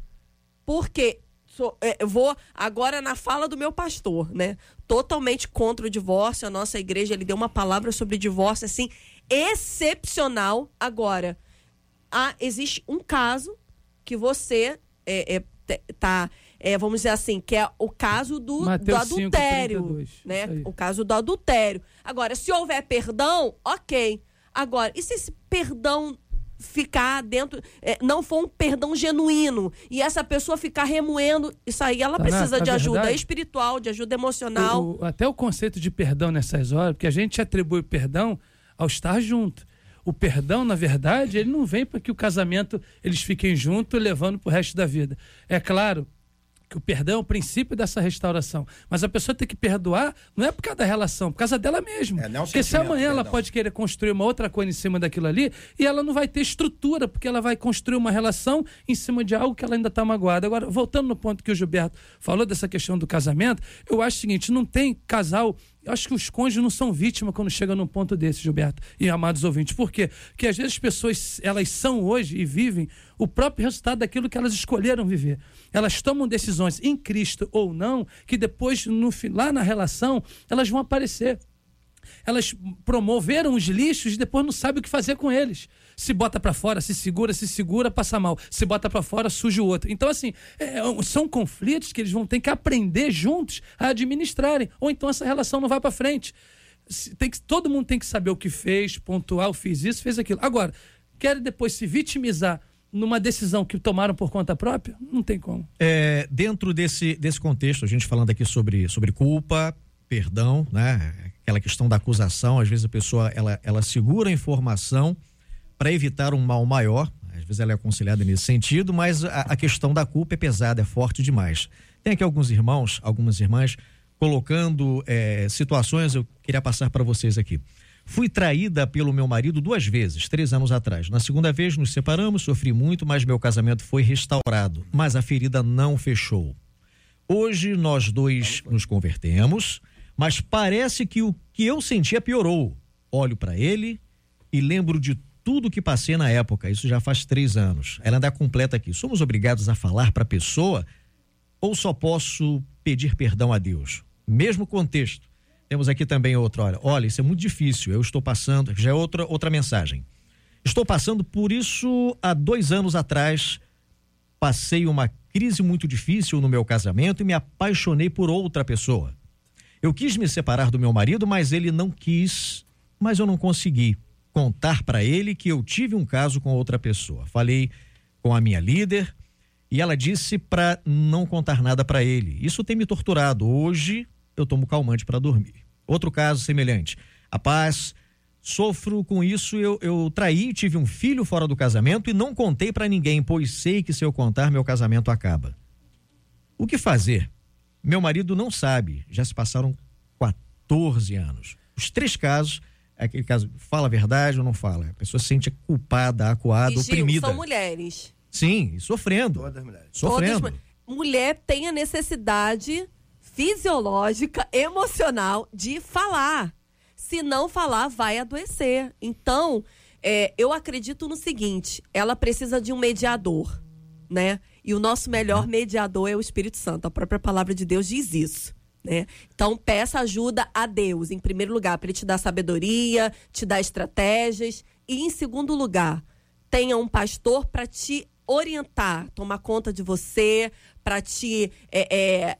Speaker 4: Porque sou- é, eu vou agora na fala do meu pastor, né? Totalmente contra o divórcio. A nossa igreja ele deu uma palavra sobre divórcio assim excepcional. Agora, há, existe um caso que você é, é, tá, é, vamos dizer assim, que é o caso do, do
Speaker 6: 5,
Speaker 4: adultério,
Speaker 6: 32.
Speaker 4: né? O caso do adultério. Agora, se houver perdão, ok. Agora, e se esse perdão ficar dentro, é, não for um perdão genuíno e essa pessoa ficar remoendo isso aí, ela
Speaker 6: Tá
Speaker 4: precisa
Speaker 6: na
Speaker 4: de ajuda
Speaker 6: verdade,
Speaker 4: espiritual, de ajuda emocional.
Speaker 6: O- o- até o conceito de perdão nessas horas, porque a gente atribui perdão ao estar junto. O perdão, na verdade, ele não vem para que o casamento eles fiquem juntos levando para o resto da vida. É claro que o perdão é o princípio dessa restauração. Mas a pessoa tem que perdoar não é por causa da relação, por causa dela mesma.
Speaker 3: É, não é
Speaker 6: porque se amanhã ela pode querer construir uma outra coisa em cima daquilo ali e ela não vai ter estrutura, porque ela vai construir uma relação em cima de algo que ela ainda está magoada. Agora, voltando no ponto que o Gilberto falou dessa questão do casamento, eu acho o seguinte: não tem casal. Eu acho que os cônjuges não são vítimas quando chegam num ponto desse, Gilberto e amados ouvintes. Por quê? Porque às vezes as pessoas elas são hoje e vivem o próprio resultado daquilo que elas escolheram viver. Elas tomam decisões em Cristo ou não, que depois, no, lá na relação, elas vão aparecer elas promoveram os lixos e depois não sabem o que fazer com eles. Se bota pra fora, se segura, se segura, passa mal. Se bota pra fora, suja o outro. Então, assim, é, são conflitos que eles vão ter que aprender juntos a administrarem. Ou então essa relação não vai pra frente. Tem que, todo mundo tem que saber o que fez, pontuar, fiz isso, fez aquilo. Agora, querem depois se vitimizar numa decisão que tomaram por conta própria? Não tem como.
Speaker 2: É, dentro desse, desse contexto, a gente falando aqui sobre, sobre culpa, perdão, né? Aquela questão da acusação, às vezes a pessoa ela, ela segura a informação para evitar um mal maior. Às vezes ela é aconselhada nesse sentido, mas a, a questão da culpa é pesada, é forte demais. Tem aqui alguns irmãos, algumas irmãs, colocando é, situações, eu queria passar para vocês aqui. Fui traída pelo meu marido duas vezes, três anos atrás. Na segunda vez nos separamos, sofri muito, mas meu casamento foi restaurado. Mas a ferida não fechou. Hoje nós dois nos convertemos, mas parece que o que eu sentia piorou. Olho para ele e lembro de tudo que passei na época. Isso já faz três anos. Ela ainda completa aqui. Somos obrigados a falar para a pessoa ou só posso pedir perdão a Deus? Mesmo contexto. Temos aqui também outra, olha, olha, isso é muito difícil, eu estou passando, já é outra, outra mensagem. Estou passando por isso há dois anos atrás, passei uma crise muito difícil no meu casamento e me apaixonei por outra pessoa. Eu quis me separar do meu marido, mas ele não quis, mas eu não consegui. contar para ele que eu tive um caso com outra pessoa. Falei com a minha líder e ela disse para não contar nada para ele. Isso tem me torturado. Hoje eu tomo calmante para dormir. Outro caso semelhante. A paz, sofro com isso. Eu, eu traí, tive um filho fora do casamento e não contei para ninguém, pois sei que se eu contar, meu casamento acaba. O que fazer? Meu marido não sabe. Já se passaram 14 anos. Os três casos aquele caso, fala a verdade ou não fala? A pessoa se sente culpada, acuada,
Speaker 4: E, Gil,
Speaker 2: oprimida.
Speaker 4: são mulheres.
Speaker 2: Sim, sofrendo.
Speaker 3: Todas as mulheres.
Speaker 2: Sofrendo.
Speaker 4: Todas- mulher tem a necessidade fisiológica, emocional de falar. Se não falar, vai adoecer. Então, é, eu acredito no seguinte: ela precisa de um mediador, né? E o nosso melhor mediador é o Espírito Santo. A própria palavra de Deus diz isso. Né? Então, peça ajuda a Deus, em primeiro lugar, para ele te dar sabedoria, te dar estratégias. E, em segundo lugar, tenha um pastor para te orientar, tomar conta de você, para te é, é,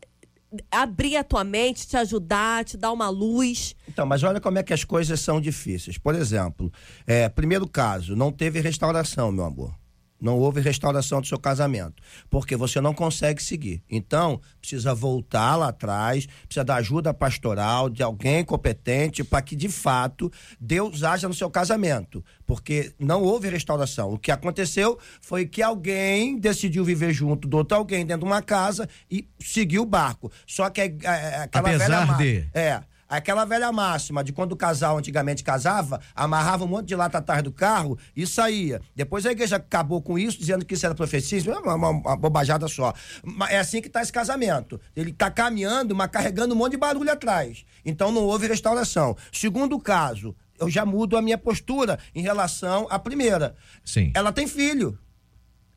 Speaker 4: abrir a tua mente, te ajudar, te dar uma luz.
Speaker 3: Então, mas olha como é que as coisas são difíceis. Por exemplo, é, primeiro caso, não teve restauração, meu amor. Não houve restauração do seu casamento, porque você não consegue seguir. Então, precisa voltar lá atrás, precisa da ajuda pastoral de alguém competente para que, de fato, Deus haja no seu casamento, porque não houve restauração. O que aconteceu foi que alguém decidiu viver junto do outro alguém dentro de uma casa e seguiu o barco. Só que é, é, é aquela
Speaker 2: Apesar
Speaker 3: velha
Speaker 2: de-
Speaker 3: é. Aquela velha máxima de quando o casal antigamente casava, amarrava um monte de lata atrás do carro e saía. Depois a igreja acabou com isso, dizendo que isso era profecia, isso é uma, uma- uma bobajada só. Mas É assim que está esse casamento. Ele está caminhando, mas carregando um monte de barulho atrás. Então não houve restauração. Segundo caso, eu já mudo a minha postura em relação à primeira.
Speaker 2: Sim.
Speaker 3: Ela tem filho.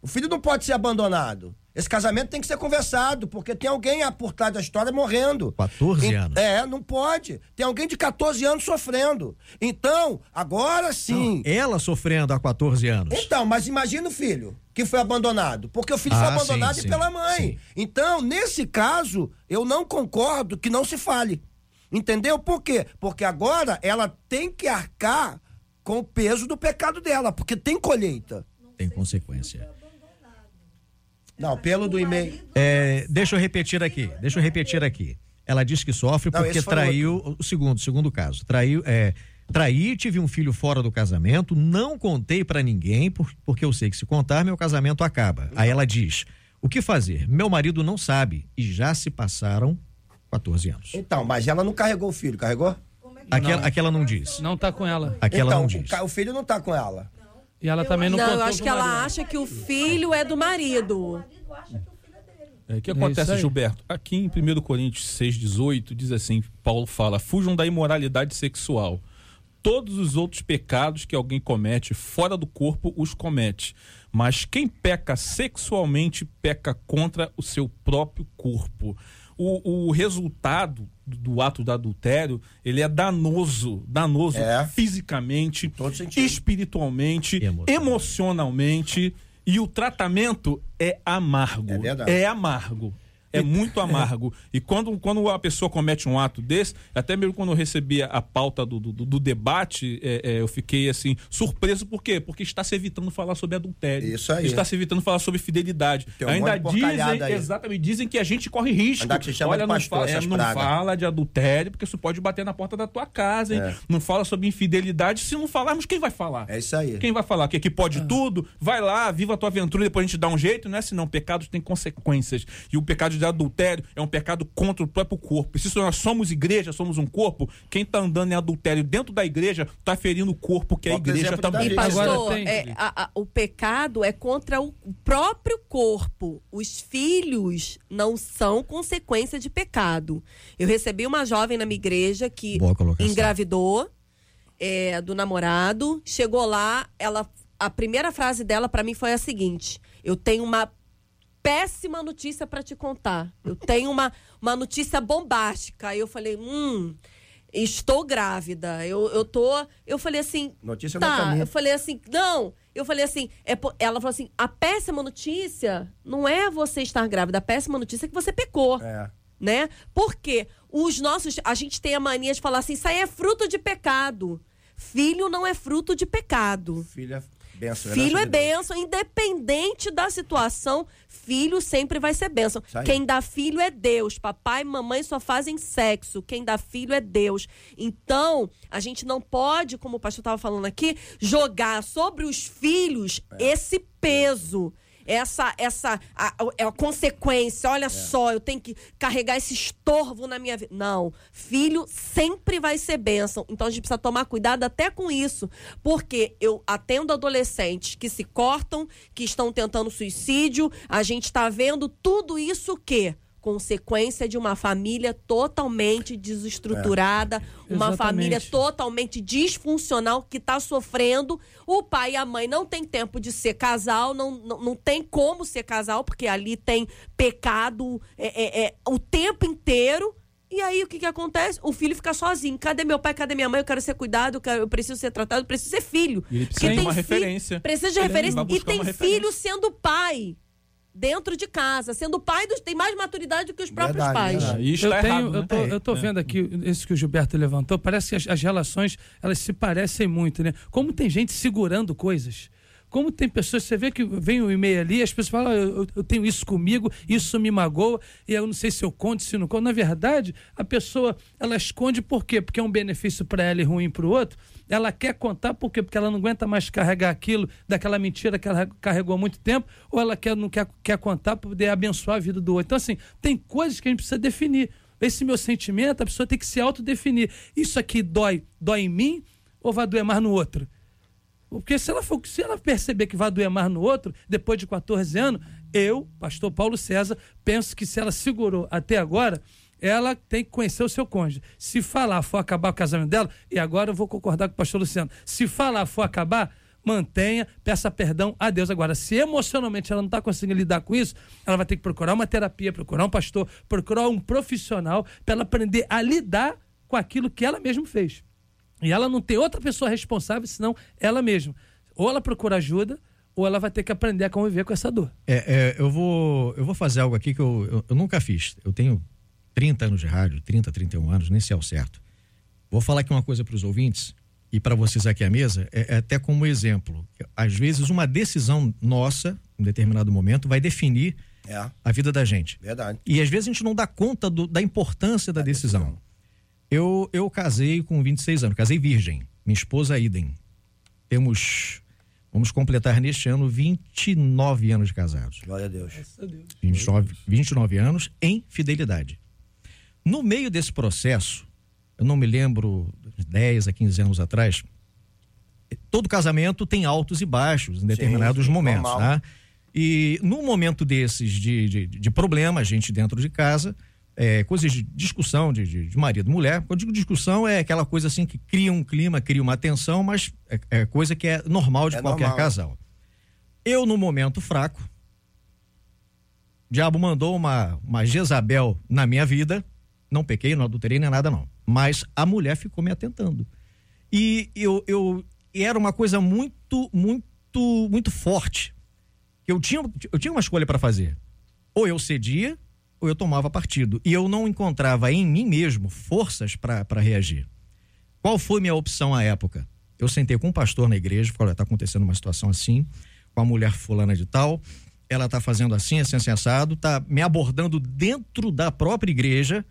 Speaker 3: O filho não pode ser abandonado. Esse casamento tem que ser conversado, porque tem alguém por trás da história morrendo.
Speaker 2: 14
Speaker 3: Em-
Speaker 2: anos.
Speaker 3: É, não pode. Tem alguém de 14 anos sofrendo. Então, agora sim.
Speaker 2: Ela sofrendo há 14 anos.
Speaker 3: Então, mas imagina o filho que foi abandonado. Porque o filho foi
Speaker 2: Ah,
Speaker 3: abandonado
Speaker 2: sim, sim,
Speaker 3: pela mãe.
Speaker 2: sim.
Speaker 3: Então, nesse caso, eu não concordo que não se fale. Entendeu? Por quê? Porque agora ela tem que arcar com o peso do pecado dela, porque tem colheita.
Speaker 2: Tem consequência.
Speaker 3: Não, pelo do e-mail.
Speaker 2: É, deixa eu repetir aqui. Deixa eu repetir aqui. Ela diz que sofre
Speaker 3: Não,
Speaker 2: porque traiu. O segundo, segundo caso. Traiu. É, traí, tive um filho fora do casamento, não contei pra ninguém, por- porque eu sei que se contar, meu casamento acaba. Aí ela diz: o que fazer? Meu marido não sabe e já se passaram 14 anos.
Speaker 3: Então, mas ela não carregou o filho, carregou?
Speaker 2: Aquela, aquela não diz.
Speaker 6: Não tá com ela.
Speaker 2: Aquela
Speaker 3: então,
Speaker 2: não
Speaker 3: o,
Speaker 2: diz.
Speaker 3: ca- o filho não tá com ela.
Speaker 6: E ela também não,
Speaker 4: Não,
Speaker 6: contou
Speaker 4: eu acho que ela acha que o filho é do marido.
Speaker 5: É, o que
Speaker 6: É
Speaker 5: acontece,
Speaker 6: aí.
Speaker 5: Gilberto? Aqui em 1 Coríntios 6,18 diz assim: Paulo fala, fujam da imoralidade sexual. Todos os outros pecados que alguém comete fora do corpo os comete. Mas quem peca sexualmente peca contra o seu próprio corpo. O, o resultado do, ato do adultério, ele é danoso, danoso
Speaker 3: É.
Speaker 5: fisicamente, espiritualmente,
Speaker 2: Emocionalmente.
Speaker 5: emocionalmente, e o tratamento é amargo.
Speaker 3: É verdade.
Speaker 5: É amargo. É muito amargo. E quando, quando a pessoa comete um ato desse, até mesmo quando eu recebi a pauta do, do, do debate, é, é, eu fiquei assim, surpreso. Por quê? Porque está se evitando falar sobre adultério.
Speaker 3: Isso aí.
Speaker 5: Está se evitando falar sobre fidelidade.
Speaker 3: Um
Speaker 5: Ainda dizem,
Speaker 3: aí.
Speaker 5: exatamente, dizem que a gente corre risco. Olha, não,
Speaker 3: pastor,
Speaker 5: fala, é, não fala de adultério, porque isso pode bater na porta da tua casa, hein?
Speaker 3: É.
Speaker 5: Não fala sobre infidelidade. Se não falarmos, quem vai falar?
Speaker 3: É isso aí.
Speaker 5: Quem vai falar que aqui pode tudo? Vai lá, viva a tua aventura e depois a gente dá um jeito, não é assim não. Pecados têm consequências. E o pecado de adultério é um pecado contra o próprio corpo. E se nós somos igreja, somos um corpo, quem tá andando em adultério dentro da igreja tá ferindo o corpo que é a igreja também.
Speaker 4: E pastor, é, a- a- o pecado é contra o próprio corpo. Os filhos não são consequência de pecado. Eu recebi uma jovem na minha igreja que engravidou é, do namorado, chegou lá, ela a primeira frase dela pra mim foi a seguinte: eu tenho uma péssima notícia pra te contar. Eu tenho uma, uma notícia bombástica. Aí eu falei, hum, estou grávida. Eu, eu tô. Eu falei assim.
Speaker 3: Notícia
Speaker 4: tá. Eu falei assim, não. Eu falei assim, é, ela falou assim: a péssima notícia não é você estar grávida, a péssima notícia é que você pecou
Speaker 3: É.
Speaker 4: né? Porque os nossos. A gente tem a mania de falar assim: isso aí é fruto de pecado. Filho não é fruto de pecado.
Speaker 3: Filho é benção.
Speaker 4: Filho é
Speaker 3: de Deus.
Speaker 4: bênção, independente da situação, filho sempre vai ser
Speaker 3: aí.
Speaker 4: Quem dá filho é Deus. Papai e mamãe só fazem sexo. Quem dá filho é Deus. Então, a gente não pode, como o pastor estava falando aqui, jogar sobre os filhos
Speaker 3: É.
Speaker 4: esse peso. Essa, essa, a, a- é a consequência.
Speaker 3: É.
Speaker 4: Olha só, eu tenho que carregar esse estorvo na minha vida. Não. Filho sempre vai ser bênção. Então a gente precisa tomar cuidado até com isso. Porque eu atendo adolescentes que se cortam, que estão tentando suicídio. A gente está vendo tudo isso o quê? Consequência de uma família totalmente desestruturada, uma
Speaker 6: Exatamente.
Speaker 4: família totalmente disfuncional que está sofrendo. O pai e a mãe não tem tempo de ser casal, não, não, não tem como ser casal, porque ali tem pecado é, é, é, o tempo inteiro. E aí o que, que acontece? O filho fica sozinho. Cadê meu pai? Cadê minha mãe? Eu quero ser cuidado, eu, quero- eu preciso ser tratado, eu preciso ser filho.
Speaker 5: E ele precisa de uma referência.
Speaker 4: Precisa de
Speaker 5: Ele
Speaker 4: referência. E tem
Speaker 5: uma
Speaker 4: filho sendo pai dentro de casa. Sendo pai, dos, tem mais maturidade do que os próprios
Speaker 3: Verdade,
Speaker 4: pais.
Speaker 3: verdade.
Speaker 5: Isso
Speaker 6: eu,
Speaker 5: tá
Speaker 6: tenho,
Speaker 5: errado,
Speaker 6: eu,
Speaker 5: né?
Speaker 6: tô, eu tô
Speaker 5: É.
Speaker 6: vendo aqui, esse que o Gilberto levantou, parece que as, as relações, elas se parecem muito, né? Como tem gente segurando coisas. Como tem pessoas, você vê que vem um e-mail ali, as pessoas falam, "Ah, eu, eu tenho isso comigo, isso me magoa, e eu não sei se eu conto, se não conto. Na verdade, a pessoa, ela esconde por quê? Porque é um benefício para ela e ruim para o outro. Ela quer contar por quê? Porque ela não aguenta mais carregar aquilo, daquela mentira que ela carregou há muito tempo, ou ela quer, não quer, quer contar para poder abençoar a vida do outro. Então, assim, tem coisas que a gente precisa definir. Esse meu sentimento, a pessoa tem que se autodefinir. Isso aqui dói, dói em mim ou vai doer mais no outro? Porque se ela, for, se ela perceber que vai doer mais no outro, depois de 14 anos, eu, pastor Paulo César, penso que se ela segurou até agora, ela tem que conhecer o seu cônjuge. Se falar for acabar o casamento dela, e agora eu vou concordar com o pastor Luciano, se falar for acabar, mantenha, peça perdão a Deus. Agora, se emocionalmente ela não está conseguindo lidar com isso, ela vai ter que procurar uma terapia, procurar um pastor, procurar um profissional para ela aprender a lidar com aquilo que ela mesma fez. E ela não tem outra pessoa responsável senão ela mesma. Ou ela procura ajuda, ou ela vai ter que aprender a conviver com essa dor.
Speaker 2: É, é, eu, vou, eu vou fazer algo aqui que eu, eu, eu nunca fiz. Eu tenho 30 anos de rádio, 30, 31 anos, nem sei ao certo. Vou falar aqui uma coisa para os ouvintes e para vocês aqui à mesa, é, é até como exemplo. Às vezes, uma decisão nossa, em determinado momento, vai definir
Speaker 3: É,
Speaker 2: a vida da gente.
Speaker 3: verdade.
Speaker 2: E às vezes a gente não dá conta do- da importância da decisão. Eu, eu casei com 26 anos, casei virgem. Minha esposa, idem. Temos, vamos completar neste ano 29 anos de casados.
Speaker 3: Glória a Deus.
Speaker 2: 29, 29 anos em fidelidade. No meio desse processo, eu não me lembro, 10 a 15 anos atrás, todo casamento tem altos e baixos em determinados
Speaker 3: sim,
Speaker 2: momentos,
Speaker 3: normal.
Speaker 2: tá? E num momento desses de, de, de problema, a gente dentro de casa, é, coisas de discussão de, de, de marido e mulher, quando eu digo discussão é aquela coisa assim que cria um clima, cria uma tensão, mas é, é coisa que é normal de
Speaker 3: É
Speaker 2: qualquer
Speaker 3: normal.
Speaker 2: casal. Eu, no momento fraco, o diabo mandou uma, uma Jezabel na minha vida. Não pequei, não adulterei nem nada, não. Mas a mulher ficou me atentando. E eu, eu e era uma coisa muito, muito, muito forte. Eu tinha, eu tinha uma escolha para fazer. Ou eu cedia, ou eu tomava partido. E eu não encontrava em mim mesmo forças para reagir. Qual foi minha opção à época? Eu sentei com um pastor na igreja, falei, está acontecendo uma situação assim, com a mulher fulana de tal, ela está fazendo assim, assim, assim, assado, está me abordando dentro da própria igreja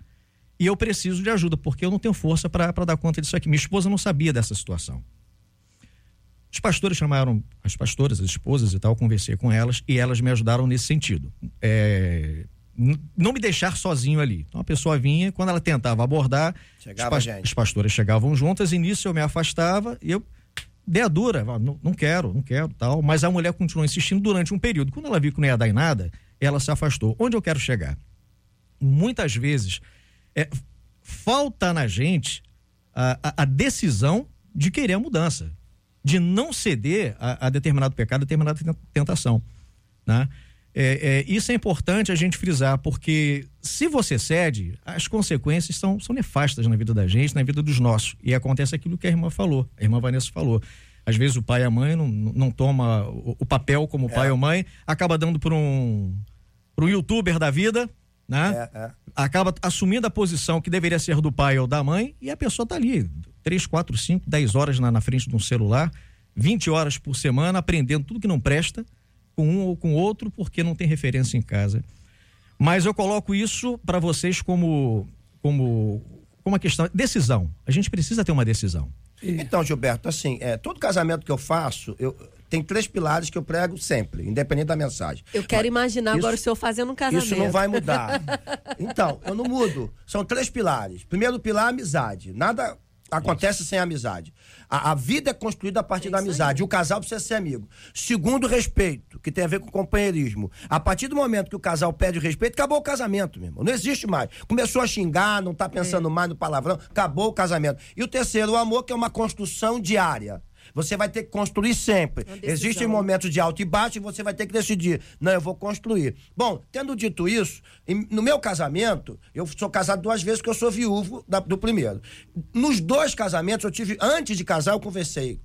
Speaker 2: e eu preciso de ajuda, porque eu não tenho força para dar conta disso aqui. Minha esposa não sabia dessa situação. Os pastores chamaram as pastoras, as esposas e tal, conversei com elas e elas me ajudaram nesse sentido. É, não me deixar sozinho ali. Então a pessoa vinha, quando ela tentava abordar,
Speaker 3: Chegava
Speaker 2: as,
Speaker 3: gente.
Speaker 2: as pastoras chegavam juntas e nisso eu me afastava e eu dei a dura, não, não quero, não quero, tal. Mas a mulher continuou insistindo durante um período. Quando ela viu que não ia dar em nada, ela se afastou. Onde eu quero chegar? Muitas vezes é, falta na gente a, a- a decisão de querer a mudança, de não ceder a, a determinado pecado, a determinada ten- tentação. Né? É, é, isso é importante a gente frisar, porque se você cede, as consequências são, são nefastas na vida da gente, na vida dos nossos. E acontece aquilo que a irmã falou, a irmã Vanessa falou. Às vezes o pai e a mãe não, não toma o, o papel como pai ou mãe, acaba dando para um, pra um youtuber da vida, né?
Speaker 3: É, é.
Speaker 2: acaba assumindo a posição que deveria ser do pai ou da mãe e a pessoa tá ali 3, 4, 5, 10 horas na, na frente de um celular, 20 horas por semana, aprendendo tudo que não presta, com um ou com outro, porque não tem referência em casa. Mas eu coloco isso para vocês como, como, como uma questão. Decisão. A gente precisa ter uma decisão.
Speaker 3: Então, Gilberto, assim, é, todo casamento que eu faço, eu, tem três pilares que eu prego sempre, independente da mensagem.
Speaker 4: Eu quero imaginar
Speaker 3: isso-
Speaker 4: agora o senhor fazendo um casamento.
Speaker 3: Isso não vai mudar. *laughs* Então, eu não mudo. São três pilares. Primeiro pilar, amizade. Nada acontece sem amizade. A, a vida é construída a partir da amizade. O casal precisa ser amigo. Segundo, respeito, que tem a ver com companheirismo. A partir do momento que o casal pede respeito, acabou o casamento, meu irmão. Não existe mais. Começou a xingar, não tá pensando mais no palavrão, acabou o casamento. E o terceiro, o amor, que é uma construção diária. Você vai ter que construir sempre. Existem momentos de alto e baixo e você vai ter que decidir. Não, eu vou construir. Bom, tendo dito isso, no meu casamento, eu sou casado duas vezes porque eu sou viúvo da- do primeiro. Nos dois casamentos, eu tive. Antes de casar, eu conversei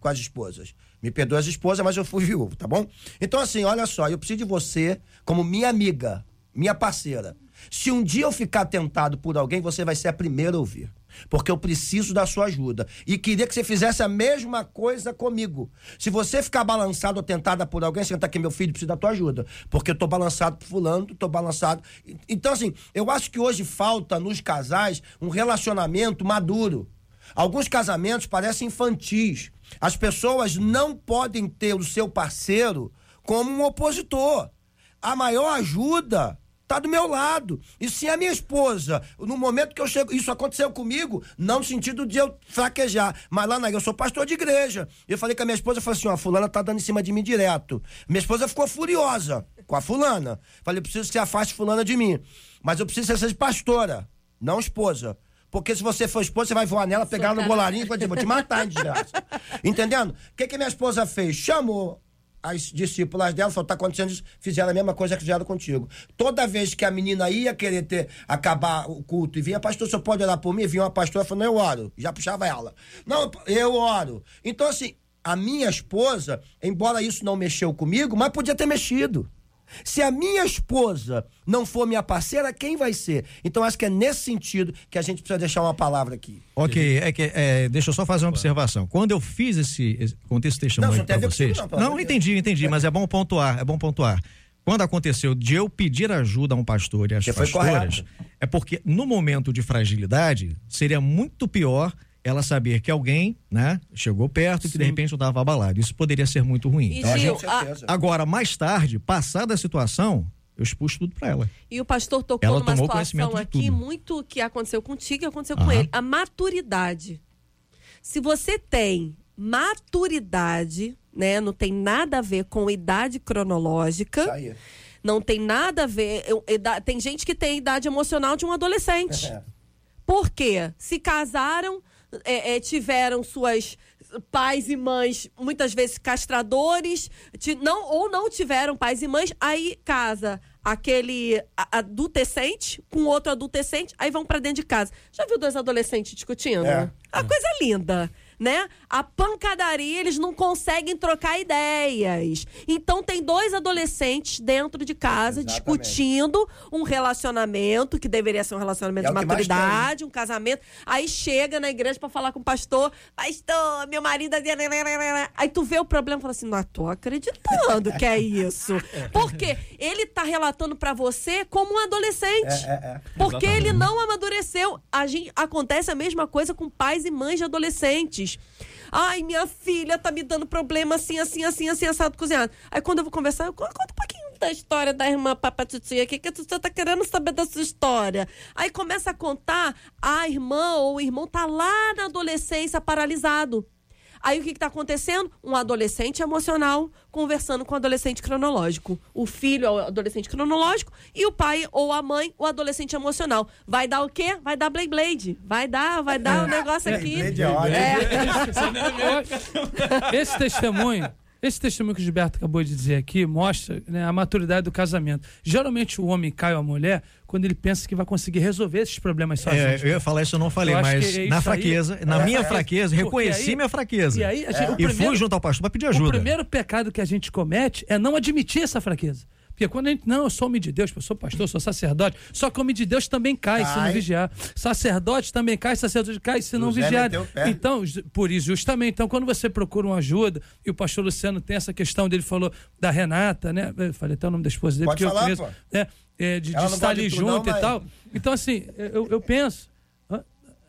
Speaker 3: com as esposas. Me perdoa as esposas, mas eu fui viúvo, tá bom? Então, assim, olha só, eu preciso de você como minha amiga, minha parceira. Se um dia eu ficar tentado por alguém, você vai ser a primeira a ouvir. Porque eu preciso da sua ajuda. E queria que você fizesse a mesma coisa comigo. Se você ficar balançado ou tentada por alguém, senta aqui, meu filho, precisa da tua ajuda. Porque eu tô balançado por fulano, tô balançado. Então, assim, eu acho que hoje falta nos casais um relacionamento maduro. Alguns casamentos parecem infantis. As pessoas não podem ter o seu parceiro como um opositor. A maior ajuda tá do meu lado. E se a minha esposa, no momento que eu chego, isso aconteceu comigo, não no sentido de eu fraquejar, mas lá na eu sou pastor de igreja. Eu falei com a minha esposa, falei assim, ó, a fulana tá dando em cima de mim direto. Minha esposa ficou furiosa com a fulana. Falei, preciso que você afaste fulana de mim. Mas eu preciso que você seja pastora, não esposa. Porque se você for esposa, você vai voar nela, pegar ela no bolarinho e vai dizer, vou te matar, *laughs* desgraça. Entendendo? O que, que minha esposa fez? Chamou as discípulas dela, falou, tá acontecendo isso, fizeram a mesma coisa que fizeram contigo. Toda vez que a menina ia querer ter, acabar o culto e vinha, pastor, você pode orar por mim? Vinha uma pastora falando, eu oro. Já puxava ela. Não, eu oro. Então, assim, a minha esposa, embora isso não mexeu comigo, mas podia ter mexido. Se a minha esposa não for minha parceira, quem vai ser? Então, acho que é nesse sentido que a gente precisa deixar uma palavra aqui.
Speaker 2: Ok, é que, é, deixa eu só fazer uma observação. Quando eu fiz esse, contei esse testemunho para vocês.
Speaker 3: não,
Speaker 2: Não, entendi, entendi, mas é bom pontuar, é bom pontuar. Quando aconteceu de eu pedir ajuda a um pastor e às pastoras, é porque no momento de fragilidade seria muito pior ela saber que alguém, né, chegou perto e que de repente eu estava abalado. Isso poderia ser muito ruim. Então, a
Speaker 4: Gil,
Speaker 2: gente-
Speaker 4: a-.
Speaker 2: Agora, mais tarde, passada a situação, eu expus tudo para ela.
Speaker 4: E o pastor tocou
Speaker 2: Ela
Speaker 4: numa
Speaker 2: tomou
Speaker 4: situação aqui muito que aconteceu contigo e aconteceu com
Speaker 2: Aham.
Speaker 4: ele. A maturidade. Se você tem maturidade, né? Não tem nada a ver com idade cronológica.
Speaker 3: Isso aí.
Speaker 4: Não tem nada a ver. eu- ida- Tem gente que tem idade emocional de um adolescente.
Speaker 3: É.
Speaker 4: Por quê? Se casaram, é, é, tiveram suas pais e mães, muitas vezes castradores, não, ou não tiveram pais e mães, aí casa aquele adultecente com outro adultecente, aí vão pra dentro de casa. Já viu dois adolescentes discutindo?
Speaker 3: É.
Speaker 4: A coisa linda. Né? A pancadaria, eles não conseguem trocar ideias. Então, tem dois adolescentes dentro de casa
Speaker 3: Exatamente.
Speaker 4: discutindo um relacionamento que deveria ser um relacionamento
Speaker 3: É
Speaker 4: de maturidade, um casamento. Aí chega na igreja pra falar com o pastor, pastor, meu marido. é Aí tu vê o problema e fala assim: não tô acreditando que é isso. *laughs* Porque ele tá relatando pra você como um adolescente.
Speaker 3: É, é, é.
Speaker 4: Porque ele não amadureceu. A gente, acontece a mesma coisa com pais e mães de adolescentes. Ai, minha filha tá me dando problema assim, assim, assim, assim, assado cozinhado. Aí quando eu vou conversar, eu conto um pouquinho da história da irmã Papatitia aqui, que você tá querendo saber da sua história. Aí começa a contar, a irmã ou o irmão tá lá na adolescência paralisado. Aí o que, que tá acontecendo? Um adolescente emocional conversando com um adolescente cronológico. O filho é o adolescente cronológico e o pai ou a mãe o adolescente emocional. Vai dar o quê? Vai dar Blade Blade. Vai dar, vai dar o negócio aqui.
Speaker 3: Blade é ótimo. *laughs*
Speaker 6: Esse testemunho, esse testemunho que o Gilberto acabou de dizer aqui mostra né, a maturidade do casamento. Geralmente o homem cai ou a mulher quando ele pensa que vai conseguir resolver esses problemas sozinho.
Speaker 2: É, eu ia falar isso, eu não falei,
Speaker 6: Eu
Speaker 2: mas
Speaker 6: é
Speaker 2: na
Speaker 6: isso aí.
Speaker 2: fraqueza, na
Speaker 6: É,
Speaker 2: minha
Speaker 6: é,
Speaker 2: fraqueza, reconheci
Speaker 6: aí-
Speaker 2: minha fraqueza.
Speaker 6: E aí, gente- o
Speaker 2: e
Speaker 6: primeiro-
Speaker 2: fui junto ao pastor para pedir
Speaker 6: O
Speaker 2: ajuda.
Speaker 6: primeiro pecado que a gente comete é não admitir essa fraqueza. Porque quando a gente, não, eu sou homem de Deus, eu sou pastor, eu sou sacerdote, só que homem de Deus também cai, se não
Speaker 3: Cai.
Speaker 6: vigiar. Sacerdote também cai, sacerdote cai se não
Speaker 3: José
Speaker 6: vigiar. Então, por isso, justamente, então, quando você procura uma ajuda, e o pastor Luciano tem essa questão dele, falou da Renata, né? Eu falei até o nome da esposa dele,
Speaker 3: Pode
Speaker 6: porque
Speaker 3: falar,
Speaker 6: eu
Speaker 3: pô.
Speaker 6: conheço, né? É, de, de estar ali junto
Speaker 3: não,
Speaker 6: e
Speaker 3: mas-
Speaker 6: tal. Então, assim, eu, eu penso.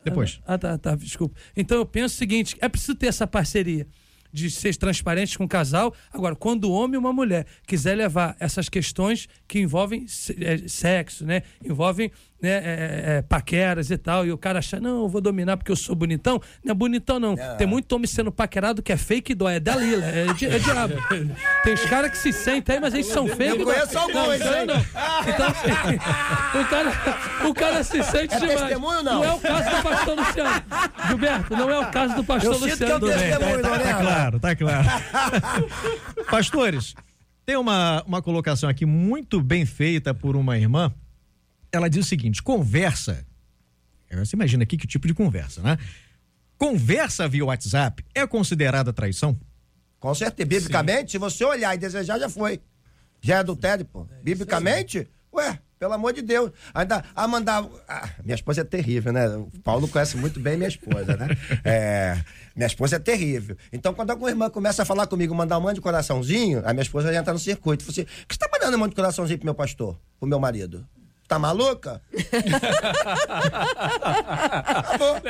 Speaker 2: Depois.
Speaker 6: Ah, tá, tá, desculpa. Então eu penso o seguinte: é preciso ter essa parceria de ser transparente com o casal. Agora, quando o homem e uma mulher quiser levar essas questões que envolvem é, sexo, né? Envolvem né, é, é, paqueras e tal, e o cara achar, não, eu vou dominar porque eu sou bonitão. Não é bonitão, não. Tem muito homem sendo paquerado que é fake e dói, é Dalila, é, di- é diabo. *laughs* Tem os caras que se sentem aí, mas eles são fake.
Speaker 3: Eu conheço alguns,
Speaker 6: Não, não. Então, assim, *laughs* o, cara, o cara se sente
Speaker 3: É
Speaker 6: demais.
Speaker 3: testemunho, não?
Speaker 6: é o caso do pastor Luciano. Gilberto, não é o caso do pastor
Speaker 3: Eu sinto que é
Speaker 6: Luciano.
Speaker 3: o testemunho,
Speaker 2: Tá, tá
Speaker 3: Lorena.
Speaker 2: claro, tá claro. Pastores, tem uma, uma colocação aqui muito bem feita por uma irmã. Ela diz o seguinte: conversa. Você imagina aqui que tipo de conversa, né? Conversa via WhatsApp é considerada traição?
Speaker 3: Com certeza. Biblicamente, se você olhar e desejar, já foi. Já é adultério, pô. Biblicamente, ué, pelo amor de Deus. Ainda a mandar. Ah, minha esposa é terrível, né? O Paulo conhece muito bem minha esposa, né? *laughs* É, minha esposa é terrível. Então, quando alguma irmã começa a falar comigo, mandar um monte de coraçãozinho, a minha esposa já entra no circuito. Fala assim: por que você tá mandando um monte de coraçãozinho pro meu pastor, pro meu marido? Tá maluca? Acabou.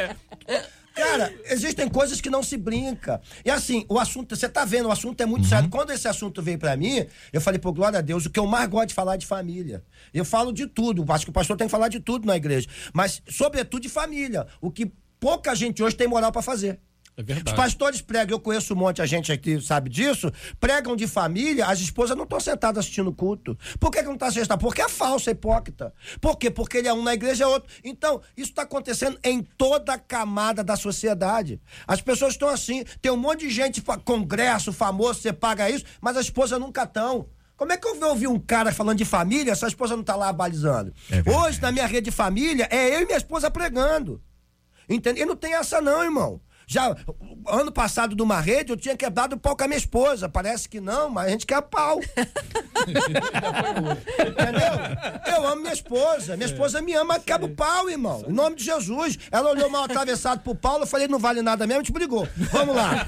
Speaker 3: Cara, existem coisas que não se brinca. E assim, o assunto, você tá vendo, o assunto é muito sério. Quando esse assunto veio pra mim, eu falei, pô, glória a Deus, o que eu mais gosto de falar é de família. Eu falo de tudo, acho que o pastor tem que falar de tudo na igreja. Mas, sobretudo, de família. O que pouca gente hoje tem moral pra fazer.
Speaker 5: É verdade.
Speaker 3: Os pastores pregam, eu conheço um monte de gente aqui, sabe disso, pregam de família, as esposas não estão sentadas assistindo o culto. Por que, que não está assistindo? Porque é falso, é hipócrita. Por quê? Porque ele é um na igreja é outro. Então, isso está acontecendo em toda a camada da sociedade. As pessoas estão assim, tem um monte de gente, congresso famoso, você paga isso, mas as esposas nunca estão. Como é que eu vou ouvir um cara falando de família se a esposa não está lá balizando? Hoje, na minha rede de família, é eu e minha esposa pregando. Entende? E não tem essa não, irmão. Já ano passado numa rede eu tinha quebrado o pau com a minha esposa. Parece que não, mas a gente quer pau. Entendeu? Eu amo minha esposa. Minha esposa me ama, quebra o pau, irmão. Em nome de Jesus. Ela olhou mal atravessado pro Paulo, eu falei, não vale nada mesmo, a gente brigou. Vamos lá.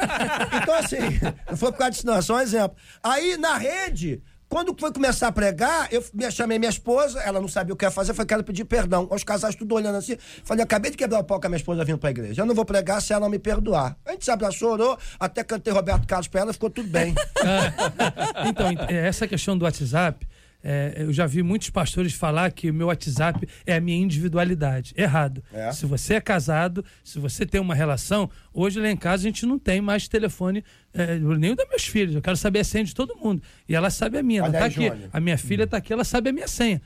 Speaker 3: Então, assim, não *laughs* foi por causa disso, não, é só um exemplo. Aí, na rede, quando foi começar a pregar, eu me- chamei minha esposa, ela não sabia o que ia fazer, falei, quero pedir perdão. Os casais tudo olhando assim. Falei, acabei de quebrar o pau com a minha esposa vindo pra igreja. Eu não vou pregar se ela não me perdoar. A gente se abraçou, orou, até cantei Roberto Carlos pra ela, ficou tudo bem. *laughs*
Speaker 6: Então, ent- é, essa questão do WhatsApp, é, eu já vi muitos pastores falar que o meu WhatsApp é a minha individualidade. Errado.
Speaker 3: É.
Speaker 6: Se você é casado, se você tem uma relação, hoje lá em casa a gente não tem mais telefone, é, nem o dos meus filhos. Eu quero saber a senha de todo mundo. E ela sabe a minha, ela tá
Speaker 3: aí,
Speaker 6: aqui. A minha filha tá aqui, ela sabe a minha senha.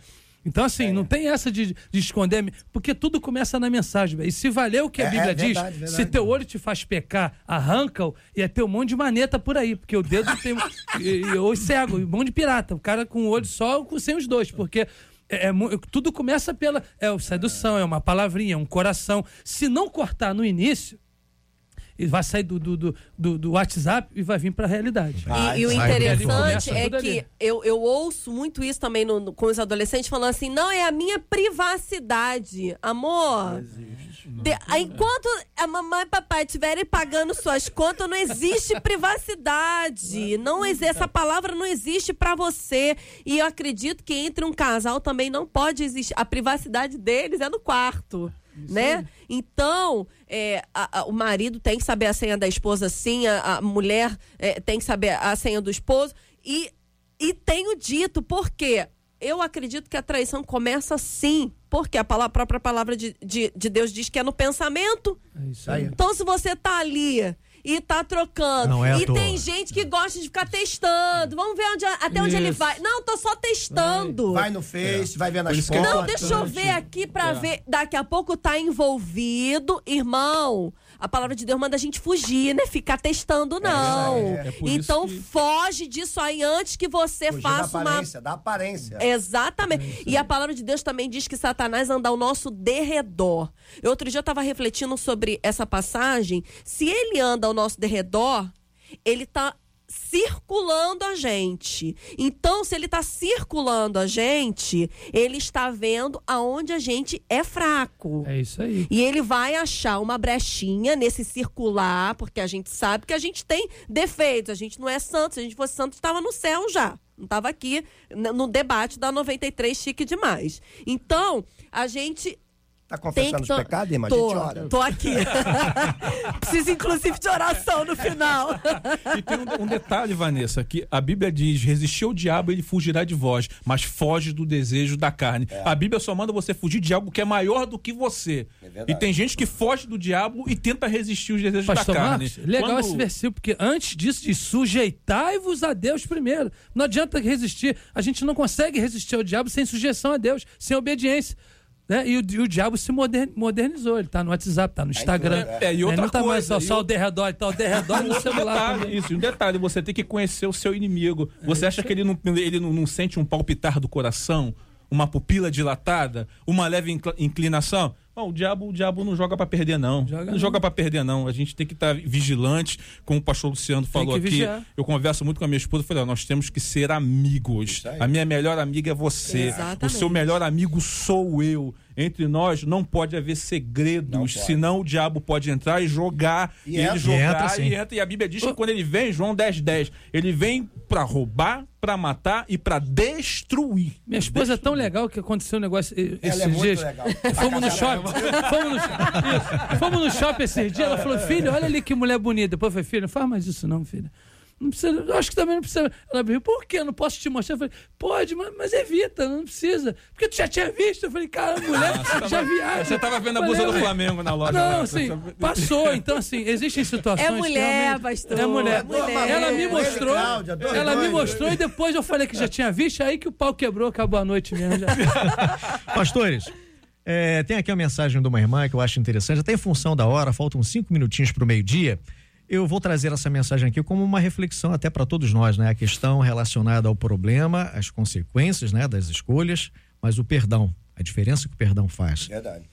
Speaker 6: Então, assim, não tem essa de, de esconder, porque tudo começa na mensagem. E se valer o que a
Speaker 3: É,
Speaker 6: Bíblia
Speaker 3: é
Speaker 6: diz,
Speaker 3: verdade.
Speaker 6: se teu olho te faz pecar, arranca-o, e é ter um monte de maneta por aí, porque o dedo *laughs* tem. ou cego, um monte de pirata. O cara com o olho só, sem os dois, porque. é- é tudo começa pela é sedução, é uma palavrinha, é um coração. Se não cortar no início, ele vai sair do, do, do, do- do WhatsApp e vai vir para a realidade.
Speaker 7: Ah,
Speaker 4: E, e o interessante é que eu, eu ouço muito isso também no- no- com os adolescentes falando assim: não, é a minha privacidade. Amor. de- enquanto a mamãe e papai estiverem pagando suas contas, não existe privacidade. Não existe, essa palavra não existe pra você. E eu acredito que entre um casal também não pode existir. A privacidade deles é no quarto. Né? Então, é, a- a- o marido tem que saber a senha da esposa, sim, a, a mulher é, tem que saber a senha do esposo. E, e tenho dito, porque eu acredito que a traição começa sim. Porque a, palavra- a própria palavra de, de, de Deus diz que é no pensamento.
Speaker 6: É isso
Speaker 3: Aí.
Speaker 6: aí.
Speaker 4: Então, se você tá ali e tá trocando,
Speaker 2: Não é
Speaker 4: e
Speaker 2: toa.
Speaker 4: tem gente que gosta de ficar testando, vamos ver onde, até onde ele
Speaker 6: Isso.
Speaker 4: vai. Não, tô só testando.
Speaker 3: Vai no Face, vai ver nas
Speaker 5: é
Speaker 3: fotos.
Speaker 4: Não, deixa eu ver aqui pra ver. Daqui a pouco tá envolvido. Irmão, a palavra de Deus manda a gente fugir, né? Ficar testando, não.
Speaker 5: É isso
Speaker 4: então
Speaker 5: que-
Speaker 4: foge disso aí antes que você
Speaker 3: Fugir da
Speaker 4: faça uma.
Speaker 3: aparência, da aparência.
Speaker 4: Exatamente. e a palavra de Deus também diz que Satanás anda ao nosso derredor. Eu, outro dia eu estava refletindo sobre essa passagem. Se ele anda ao nosso derredor, ele tá circulando a gente. Então, se ele está circulando a gente, ele está vendo aonde a gente é fraco.
Speaker 6: É isso aí.
Speaker 4: E ele vai achar uma brechinha nesse circular, porque a gente sabe que a gente tem defeitos. A gente não é santo. Se a gente fosse santo, estava no céu já. Não estava aqui no debate da 93 chique demais. Então, a gente
Speaker 3: Tá confessando os pecados, irmã? A
Speaker 4: Tô,
Speaker 3: gente ora.
Speaker 4: tô aqui. *laughs* Preciso, inclusive, de oração no final.
Speaker 5: E tem um, um detalhe, Vanessa, que a Bíblia diz: resistir ao diabo, ele fugirá de vós, mas foge do desejo da carne.
Speaker 3: É.
Speaker 5: A Bíblia só manda você fugir de algo que é maior do que você.
Speaker 3: verdade.
Speaker 5: e tem gente que foge do diabo e tenta resistir os desejos
Speaker 6: Pastor
Speaker 5: da carne.
Speaker 6: Marcos, legal
Speaker 5: Quando-
Speaker 6: esse versículo, porque antes disso, de sujeitai-vos a Deus primeiro. Não adianta resistir. A gente não consegue resistir ao diabo sem sujeição a Deus, sem obediência. Né? E, o, e o diabo se moder- modernizou. Ele tá no WhatsApp, tá no Instagram.
Speaker 5: É, e
Speaker 6: Né?
Speaker 5: outra
Speaker 6: não tá mais
Speaker 5: coisa,
Speaker 6: só, só
Speaker 5: e
Speaker 6: o derredor, ele tá o derredor no *laughs* celular
Speaker 5: detalhe, isso, e um detalhe, você tem que conhecer o seu inimigo. Você acha que ele, não, ele não, não sente um palpitar do coração? Uma pupila dilatada? Uma leve incl- inclinação? Não, o diabo, o diabo não joga pra perder, não.
Speaker 6: Joga
Speaker 5: não,
Speaker 6: não.
Speaker 5: joga pra perder, não. A gente tem que estar vigilante, como o pastor Luciano falou aqui.
Speaker 6: vigiar.
Speaker 5: Eu converso muito com a minha esposa e falei, ó, nós temos que ser amigos. A minha melhor amiga é você.
Speaker 4: Exatamente.
Speaker 5: O seu melhor amigo sou eu. Entre nós não pode haver
Speaker 3: Não
Speaker 5: segredos,
Speaker 3: pode.
Speaker 5: senão o diabo pode entrar e jogar.
Speaker 3: E
Speaker 5: E, ele
Speaker 3: entra.
Speaker 5: jogar
Speaker 2: E entra,
Speaker 5: e entra. E a Bíblia diz que quando ele vem, João 10, 10, ele vem pra roubar, pra matar e pra destruir.
Speaker 6: Minha esposa é tão legal que aconteceu um negócio eh, esses
Speaker 3: Ela é muito
Speaker 6: dias.
Speaker 3: legal.
Speaker 6: Fomos no shopping. Fomos no, isso. Fomos no shopping esses dias. Ela falou: Filho, olha ali que mulher bonita. Depois eu falei: Filho, não faz mais isso, não, filha. Não precisa, eu acho que também não precisa. Ela abriu, por quê? Eu não posso te mostrar. Eu falei, pode, mas, mas evita, não precisa. Porque tu já tinha visto. Eu falei, cara, mulher já viaja.
Speaker 5: Você tava vendo a
Speaker 6: Falei,
Speaker 5: blusa do
Speaker 6: "Ué,
Speaker 5: Flamengo na loja.
Speaker 6: Não,
Speaker 5: né?
Speaker 6: assim, passou. Então, assim, existem situações.
Speaker 4: É
Speaker 6: que
Speaker 4: mulher, pastor,
Speaker 6: É mulher.
Speaker 4: é mulher.
Speaker 6: Ela me mostrou. Ela me mostrou e depois eu falei que já tinha visto. Aí que o pau quebrou, acabou a noite mesmo. Já. *laughs*
Speaker 2: Pastores, é, tem aqui uma mensagem de uma irmã que eu acho interessante, até em função da hora, faltam cinco minutinhos para o meio-dia. Eu vou trazer essa mensagem aqui como uma reflexão até para todos nós, né? A questão relacionada ao problema, as consequências, né, das escolhas, mas o perdão, a diferença que o perdão faz.
Speaker 3: Verdade.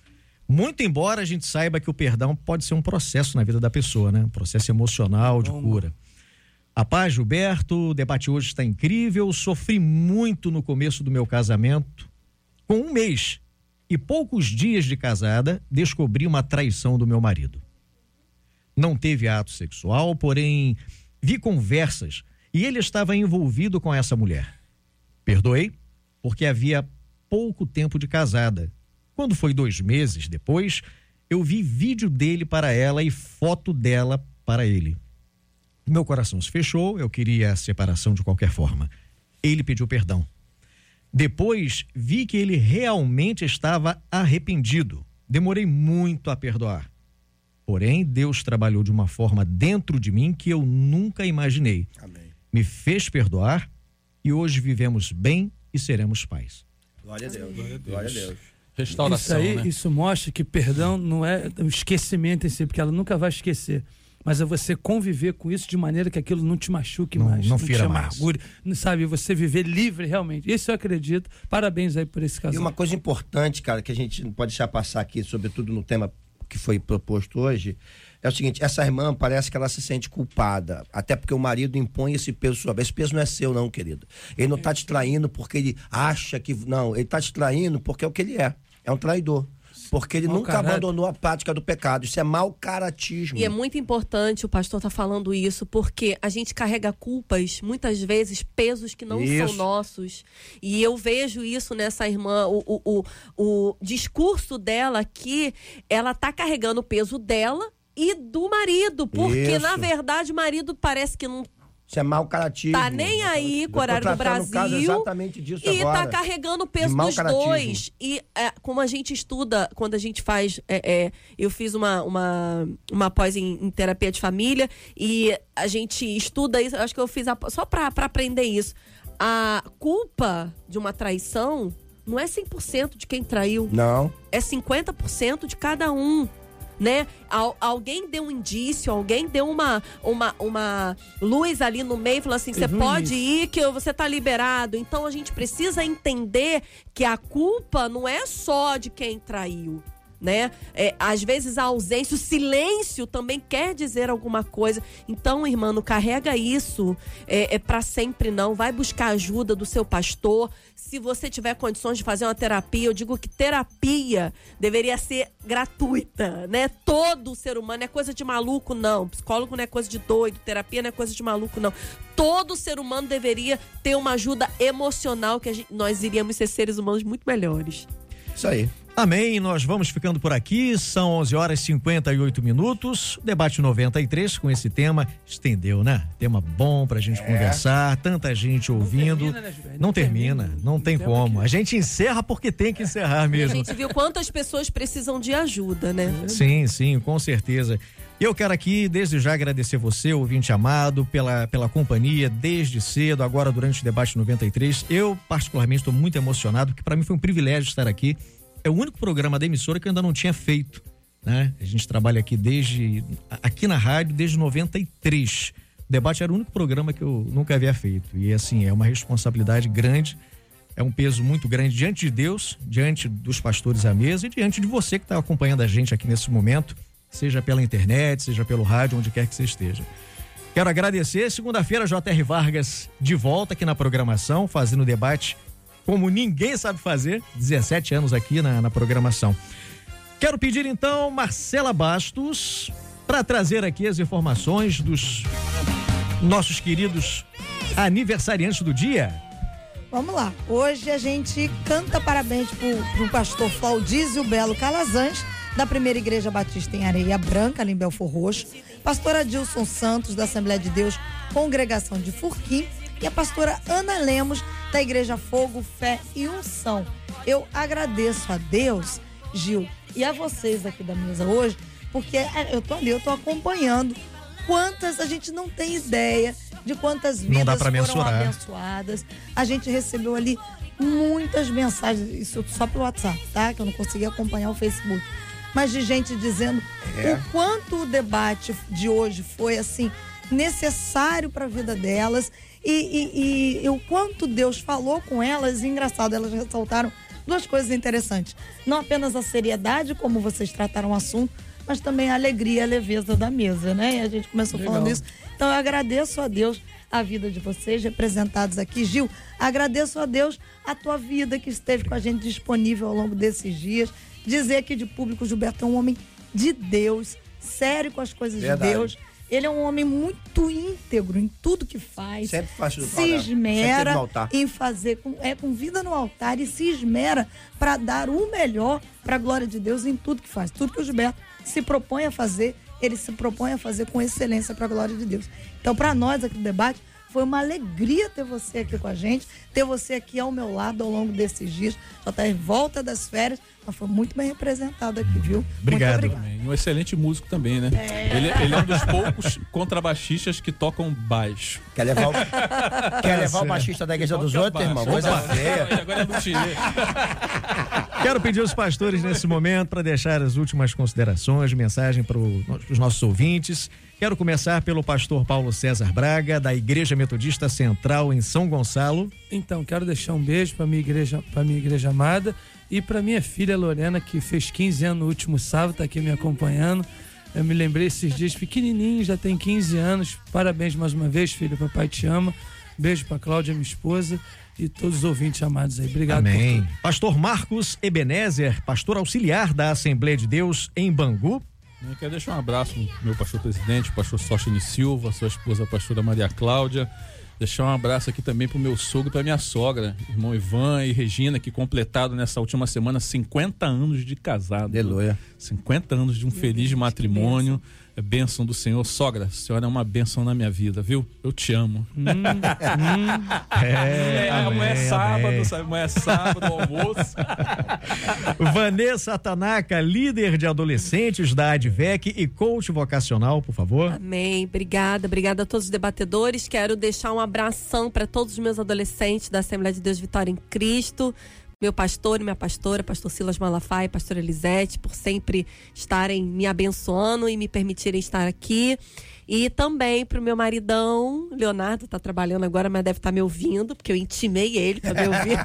Speaker 2: Muito embora a gente saiba que o perdão pode ser um processo na vida da pessoa, né? Um processo emocional de cura. A paz, Gilberto, o debate hoje está incrível. Sofri muito no começo do meu casamento. Com um mês e poucos dias de casada, descobri uma traição do meu marido. Não teve ato sexual, porém vi conversas e ele estava envolvido com essa mulher. Perdoei, porque havia pouco tempo de casada. Quando foi dois meses depois, eu vi vídeo dele para ela e foto dela para ele. Meu coração se fechou, eu queria a separação de qualquer forma. Ele pediu perdão. Depois vi que ele realmente estava arrependido. Demorei muito a perdoar. Porém, Deus trabalhou de uma forma dentro de mim que eu nunca imaginei.
Speaker 3: Amém.
Speaker 2: Me fez perdoar e hoje vivemos bem e seremos pais.
Speaker 3: Glória a Deus. Glória a Deus.
Speaker 6: Isso
Speaker 5: Restauração,
Speaker 6: aí,
Speaker 5: né?
Speaker 6: isso mostra que perdão não é o esquecimento em si, porque ela nunca vai esquecer. Mas é você conviver com isso de maneira que aquilo não te machuque
Speaker 2: Não-
Speaker 6: mais.
Speaker 2: não
Speaker 6: te
Speaker 2: fira mais.
Speaker 6: amargure, não Sabe, você viver livre realmente. Isso eu acredito. Parabéns aí por esse
Speaker 3: E
Speaker 6: casal.
Speaker 3: uma coisa importante, cara, que a gente não pode deixar passar aqui, sobretudo no tema que foi proposto hoje, é o seguinte: essa irmã parece que ela se sente culpada, até porque o marido impõe esse peso sobre. Esse peso não é seu, não, querido. Ele não tá te traindo porque ele acha que. Não, ele tá te traindo porque é o que ele é. É um traidor. Porque ele
Speaker 6: Mau
Speaker 3: nunca
Speaker 6: caráter.
Speaker 3: abandonou a prática do pecado. Isso é mau caratismo.
Speaker 4: E é muito importante o pastor tá falando isso, porque a gente carrega culpas, muitas vezes, pesos que não
Speaker 3: Isso.
Speaker 4: são nossos. E eu vejo isso nessa irmã, o, o, o, o discurso dela que ela tá carregando o peso dela e do marido. Porque,
Speaker 3: Isso.
Speaker 4: na verdade, o marido parece que não
Speaker 3: Isso é mau caratismo.
Speaker 4: tá nem aí com o horário do
Speaker 3: o caso
Speaker 4: Brasil.
Speaker 3: exatamente disso
Speaker 4: E
Speaker 3: agora.
Speaker 4: tá carregando o peso dos dois. E é, como a gente estuda, quando a gente faz. é, é, eu fiz uma, uma, uma pós em, em terapia de família e a gente estuda isso. Acho que eu fiz a- só pra, pra aprender isso. A culpa de uma traição não é 100% de quem traiu
Speaker 3: Não.
Speaker 4: é 50% de cada um. Né? Al- alguém deu um indício, alguém deu uma, uma, uma luz ali no meio, falou assim: você
Speaker 6: Teve um
Speaker 4: pode ir, que você tá liberado. Então a gente precisa entender que a culpa não é só de quem traiu. Né? É, às vezes a ausência, o silêncio também quer dizer alguma coisa. Então, irmã, não carrega isso é, é para sempre, não. Vai buscar ajuda do seu pastor. Se você tiver condições de fazer uma terapia, eu digo que terapia deveria ser gratuita, né? Todo ser humano é coisa de maluco, não. Psicólogo não é coisa de doido, terapia não é coisa de maluco, não. Todo ser humano deveria ter uma ajuda emocional que gente, nós iríamos ser seres humanos muito melhores.
Speaker 3: Isso aí.
Speaker 2: Amém. Nós vamos ficando por aqui. São 11 horas e 58 minutos. Debate 93 com esse tema estendeu, né? Tema bom pra gente é. conversar. Tanta gente ouvindo. Não termina, né, não, não termina, termina. Não tem como. A gente encerra porque tem que encerrar mesmo.
Speaker 4: a gente viu quantas pessoas precisam de ajuda, né?
Speaker 2: Sim, sim, com certeza. Eu quero aqui, desde já, agradecer você, ouvinte amado, pela, pela companhia desde cedo, agora durante o debate 93. Eu, particularmente, estou muito emocionado, porque para mim foi um privilégio estar aqui é o único programa da emissora que eu ainda não tinha feito. Né? A gente trabalha aqui desde. aqui na rádio desde 93. O debate era o único programa que eu nunca havia feito. E assim, é uma responsabilidade grande, é um peso muito grande diante de Deus, diante dos pastores à mesa e diante de você que está acompanhando a gente aqui nesse momento, seja pela internet, seja pelo rádio, onde quer que você esteja. Quero agradecer. Segunda-feira, J.R. Vargas de volta aqui na programação, fazendo o debate como ninguém sabe fazer, 17 anos aqui na, na programação. Quero pedir então Marcela Bastos para trazer aqui as informações dos nossos queridos aniversariantes do dia.
Speaker 7: Vamos lá. Hoje a gente canta parabéns para o pastor Flaudísio Belo Calazans, da Primeira Igreja Batista em Areia Branca, ali em Belfor Roxo. Pastor Adilson Santos, da Assembleia de Deus, Congregação de Furquim. E a pastora Ana Lemos, da Igreja Fogo, Fé e Unção. Eu agradeço a Deus, Gil, e a vocês aqui da mesa hoje, porque é, eu tô ali, eu tô acompanhando quantas a gente não tem ideia de quantas vidas foram mensurar. abençoadas. A gente recebeu ali muitas mensagens, isso só pelo WhatsApp, tá? Que eu não consegui acompanhar o Facebook. Mas de gente dizendo é. o quanto o debate de hoje foi assim necessário para a vida delas e, e, e, o quanto Deus falou com elas, e engraçado, elas ressaltaram duas coisas interessantes. Não apenas a seriedade, como vocês trataram o assunto, mas também a alegria e a leveza da mesa, né? E a gente começou Legal. falando isso. Então eu agradeço a Deus a vida de vocês representados aqui. Gil, agradeço a Deus a tua vida que esteve com a gente disponível ao longo desses dias. Dizer aqui de público, Gilberto é um homem de Deus, sério com as coisas Verdade. de Deus ele é um homem muito íntegro em tudo que faz.
Speaker 3: Sempre faz
Speaker 7: Se esmera em fazer, com, é com vida no altar e se esmera para dar o melhor para a glória de Deus em tudo que faz. Tudo que o Gilberto se propõe a fazer, ele se propõe a fazer com excelência para a glória de Deus. Então, para nós aqui do debate, foi uma alegria ter você aqui com a gente, ter você aqui ao meu lado ao longo desses dias. Já está em volta das férias, mas foi muito bem representado aqui, viu?
Speaker 2: Obrigado.
Speaker 5: Muito obrigado. Um excelente músico também, né? É. Ele, ele, é um dos poucos contrabaixistas que tocam baixo.
Speaker 3: Quer levar o, *laughs* quer levar o baixista da igreja dos outros, irmão? Coisa feia. Agora
Speaker 2: é *laughs* Quero pedir aos pastores nesse momento para deixar as últimas considerações, mensagem para os nossos ouvintes. Quero começar pelo pastor Paulo César Braga, da Igreja Metodista Central em São Gonçalo.
Speaker 6: Então, quero deixar um beijo para minha igreja, para minha igreja amada e para minha filha Lorena, que fez 15 anos no último sábado, está aqui me acompanhando. Eu me lembrei esses dias pequenininho, já tem 15 anos. Parabéns mais uma vez, filha. Papai te ama. Beijo para Cláudia, minha esposa, e todos os ouvintes amados aí. Obrigado.
Speaker 2: Amém. Pastor Marcos Ebenezer, pastor auxiliar da Assembleia de Deus em Bangu.
Speaker 5: Eu quero deixar um abraço pro meu pastor presidente, pastor Sóstene Silva, sua esposa, a pastora Maria Cláudia. Deixar um abraço aqui também pro meu sogro e pra minha sogra, irmão Ivan e Regina, que completaram nessa última semana 50 anos de casado.
Speaker 3: Aleluia.
Speaker 5: 50 anos de um feliz matrimônio. É bênção do Senhor. Sogra, a senhora é uma bênção na minha vida, viu? Eu te amo. Hum, hum. *laughs* É, é, amanhã é sábado, sabe? Amanhã é sábado, almoço. *laughs*
Speaker 2: Vanessa Tanaka, líder de adolescentes da Advec e coach vocacional, por favor.
Speaker 4: Amém. Obrigada, obrigada a todos os debatedores. Quero deixar um abração para todos os meus adolescentes da Assembleia de Deus Vitória em Cristo meu pastor e minha pastora, pastor Silas Malafaia pastor Elisete, por sempre estarem me abençoando e me permitirem estar aqui. E também pro meu maridão, Leonardo, tá trabalhando agora, mas deve estar tá me ouvindo, porque eu intimei ele para me ouvir.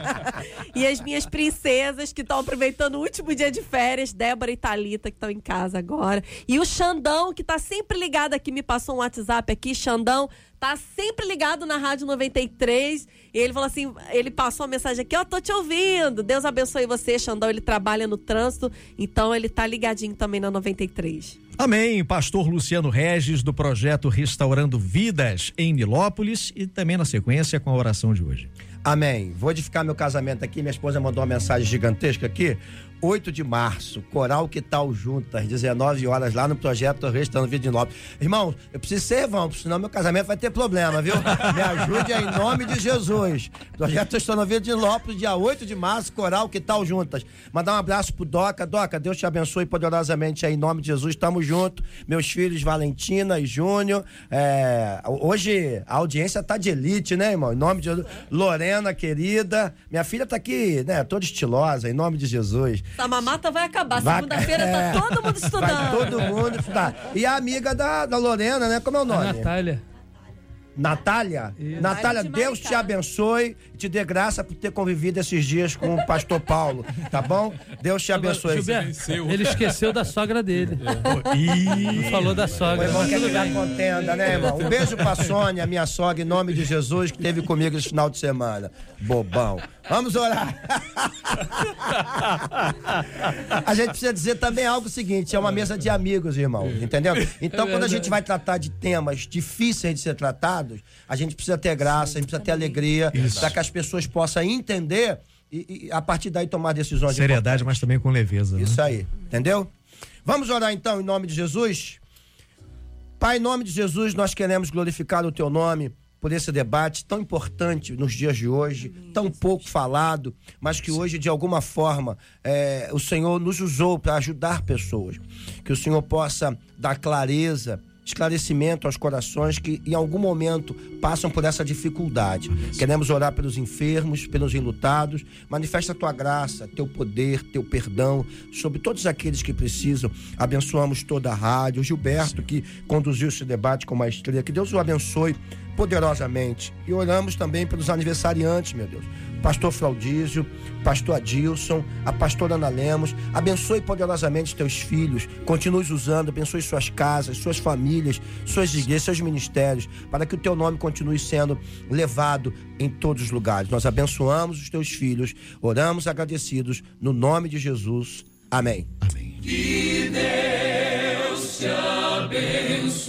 Speaker 4: *laughs* e as minhas princesas que estão aproveitando o último dia de férias, Débora e Talita que estão em casa agora. E o Xandão, que tá sempre ligado aqui, me passou um WhatsApp aqui, Xandão, tá sempre ligado na Rádio 93. E ele falou assim: ele passou uma mensagem aqui, ó, oh, tô te ouvindo. Deus abençoe você, Xandão. Ele trabalha no trânsito, então ele tá ligadinho também na 93.
Speaker 2: Amém. Pastor Luciano Regis, do projeto Restaurando Vidas em Nilópolis, e também na sequência com a oração de hoje.
Speaker 3: Amém. Vou edificar meu casamento aqui. Minha esposa mandou uma mensagem gigantesca aqui. 8 de março, Coral Que Tal Juntas, 19 horas, lá no projeto Restando Vida de Nobre. Irmãos, eu preciso ser vão, senão meu casamento vai ter problema, viu? Me ajude em nome de Jesus. Projeto Restando Vida de Lopes, dia 8 de março, Coral Que Tal Juntas. Mandar um abraço pro Doca. Doca, Deus te abençoe poderosamente aí, em nome de Jesus. Tamo junto. Meus filhos, Valentina e Júnior. É, hoje a audiência tá de elite, né, irmão? Em nome de Jesus. Lorena, querida. Minha filha tá aqui, né, toda estilosa, em nome de Jesus.
Speaker 4: A mamata vai acabar. Segunda-feira tá é, tá todo mundo estudando.
Speaker 3: Vai todo mundo estudar. E a amiga da, da Lorena, né? Como é o nome?
Speaker 6: A Natália.
Speaker 3: Natália? Isso. Natália, Deus te abençoe e te dê graça por ter convivido esses dias com o pastor Paulo, tá bom? Deus te abençoe.
Speaker 6: Gilberto, ele esqueceu da sogra dele. É. Não falou da sogra.
Speaker 3: O irmão quer que dar contenda, né, irmão? Um beijo pra Sônia, minha sogra, em nome de Jesus, que esteve comigo esse final de semana. Bobão. Vamos orar. a gente precisa dizer também algo seguinte: é uma mesa de amigos, irmão. Entendeu? Então, quando a gente vai tratar de temas difíceis de ser tratados, a gente precisa ter graça, a gente precisa ter alegria, para que as pessoas possam entender e, e, a partir daí tomar decisões.
Speaker 2: Seriedade, mas também com leveza.
Speaker 3: Né? Isso aí, entendeu? Vamos orar então em nome de Jesus? Pai, em nome de Jesus, nós queremos glorificar o teu nome por esse debate tão importante nos dias de hoje, tão pouco falado, mas que hoje, de alguma forma, é, o Senhor nos usou para ajudar pessoas. Que o Senhor possa dar clareza, esclarecimento aos corações que em algum momento passam por essa dificuldade. Queremos orar pelos enfermos, pelos enlutados. Manifesta a tua graça, teu poder, teu perdão sobre todos aqueles que precisam. Abençoamos toda a rádio. O Gilberto, que conduziu esse debate com maestria. Que Deus o abençoe poderosamente. E oramos também pelos aniversariantes, meu Deus. Pastor Fraudísio, Pastor Adilson, a pastora Ana Lemos. Abençoe poderosamente teus filhos. Continue usando, abençoe suas casas, suas famílias, suas igrejas, seus ministérios, para que o teu nome continue sendo levado em todos os lugares. Nós abençoamos os teus filhos, oramos agradecidos no nome de Jesus. Amém.
Speaker 2: Amém.
Speaker 8: Que Deus te abençoe.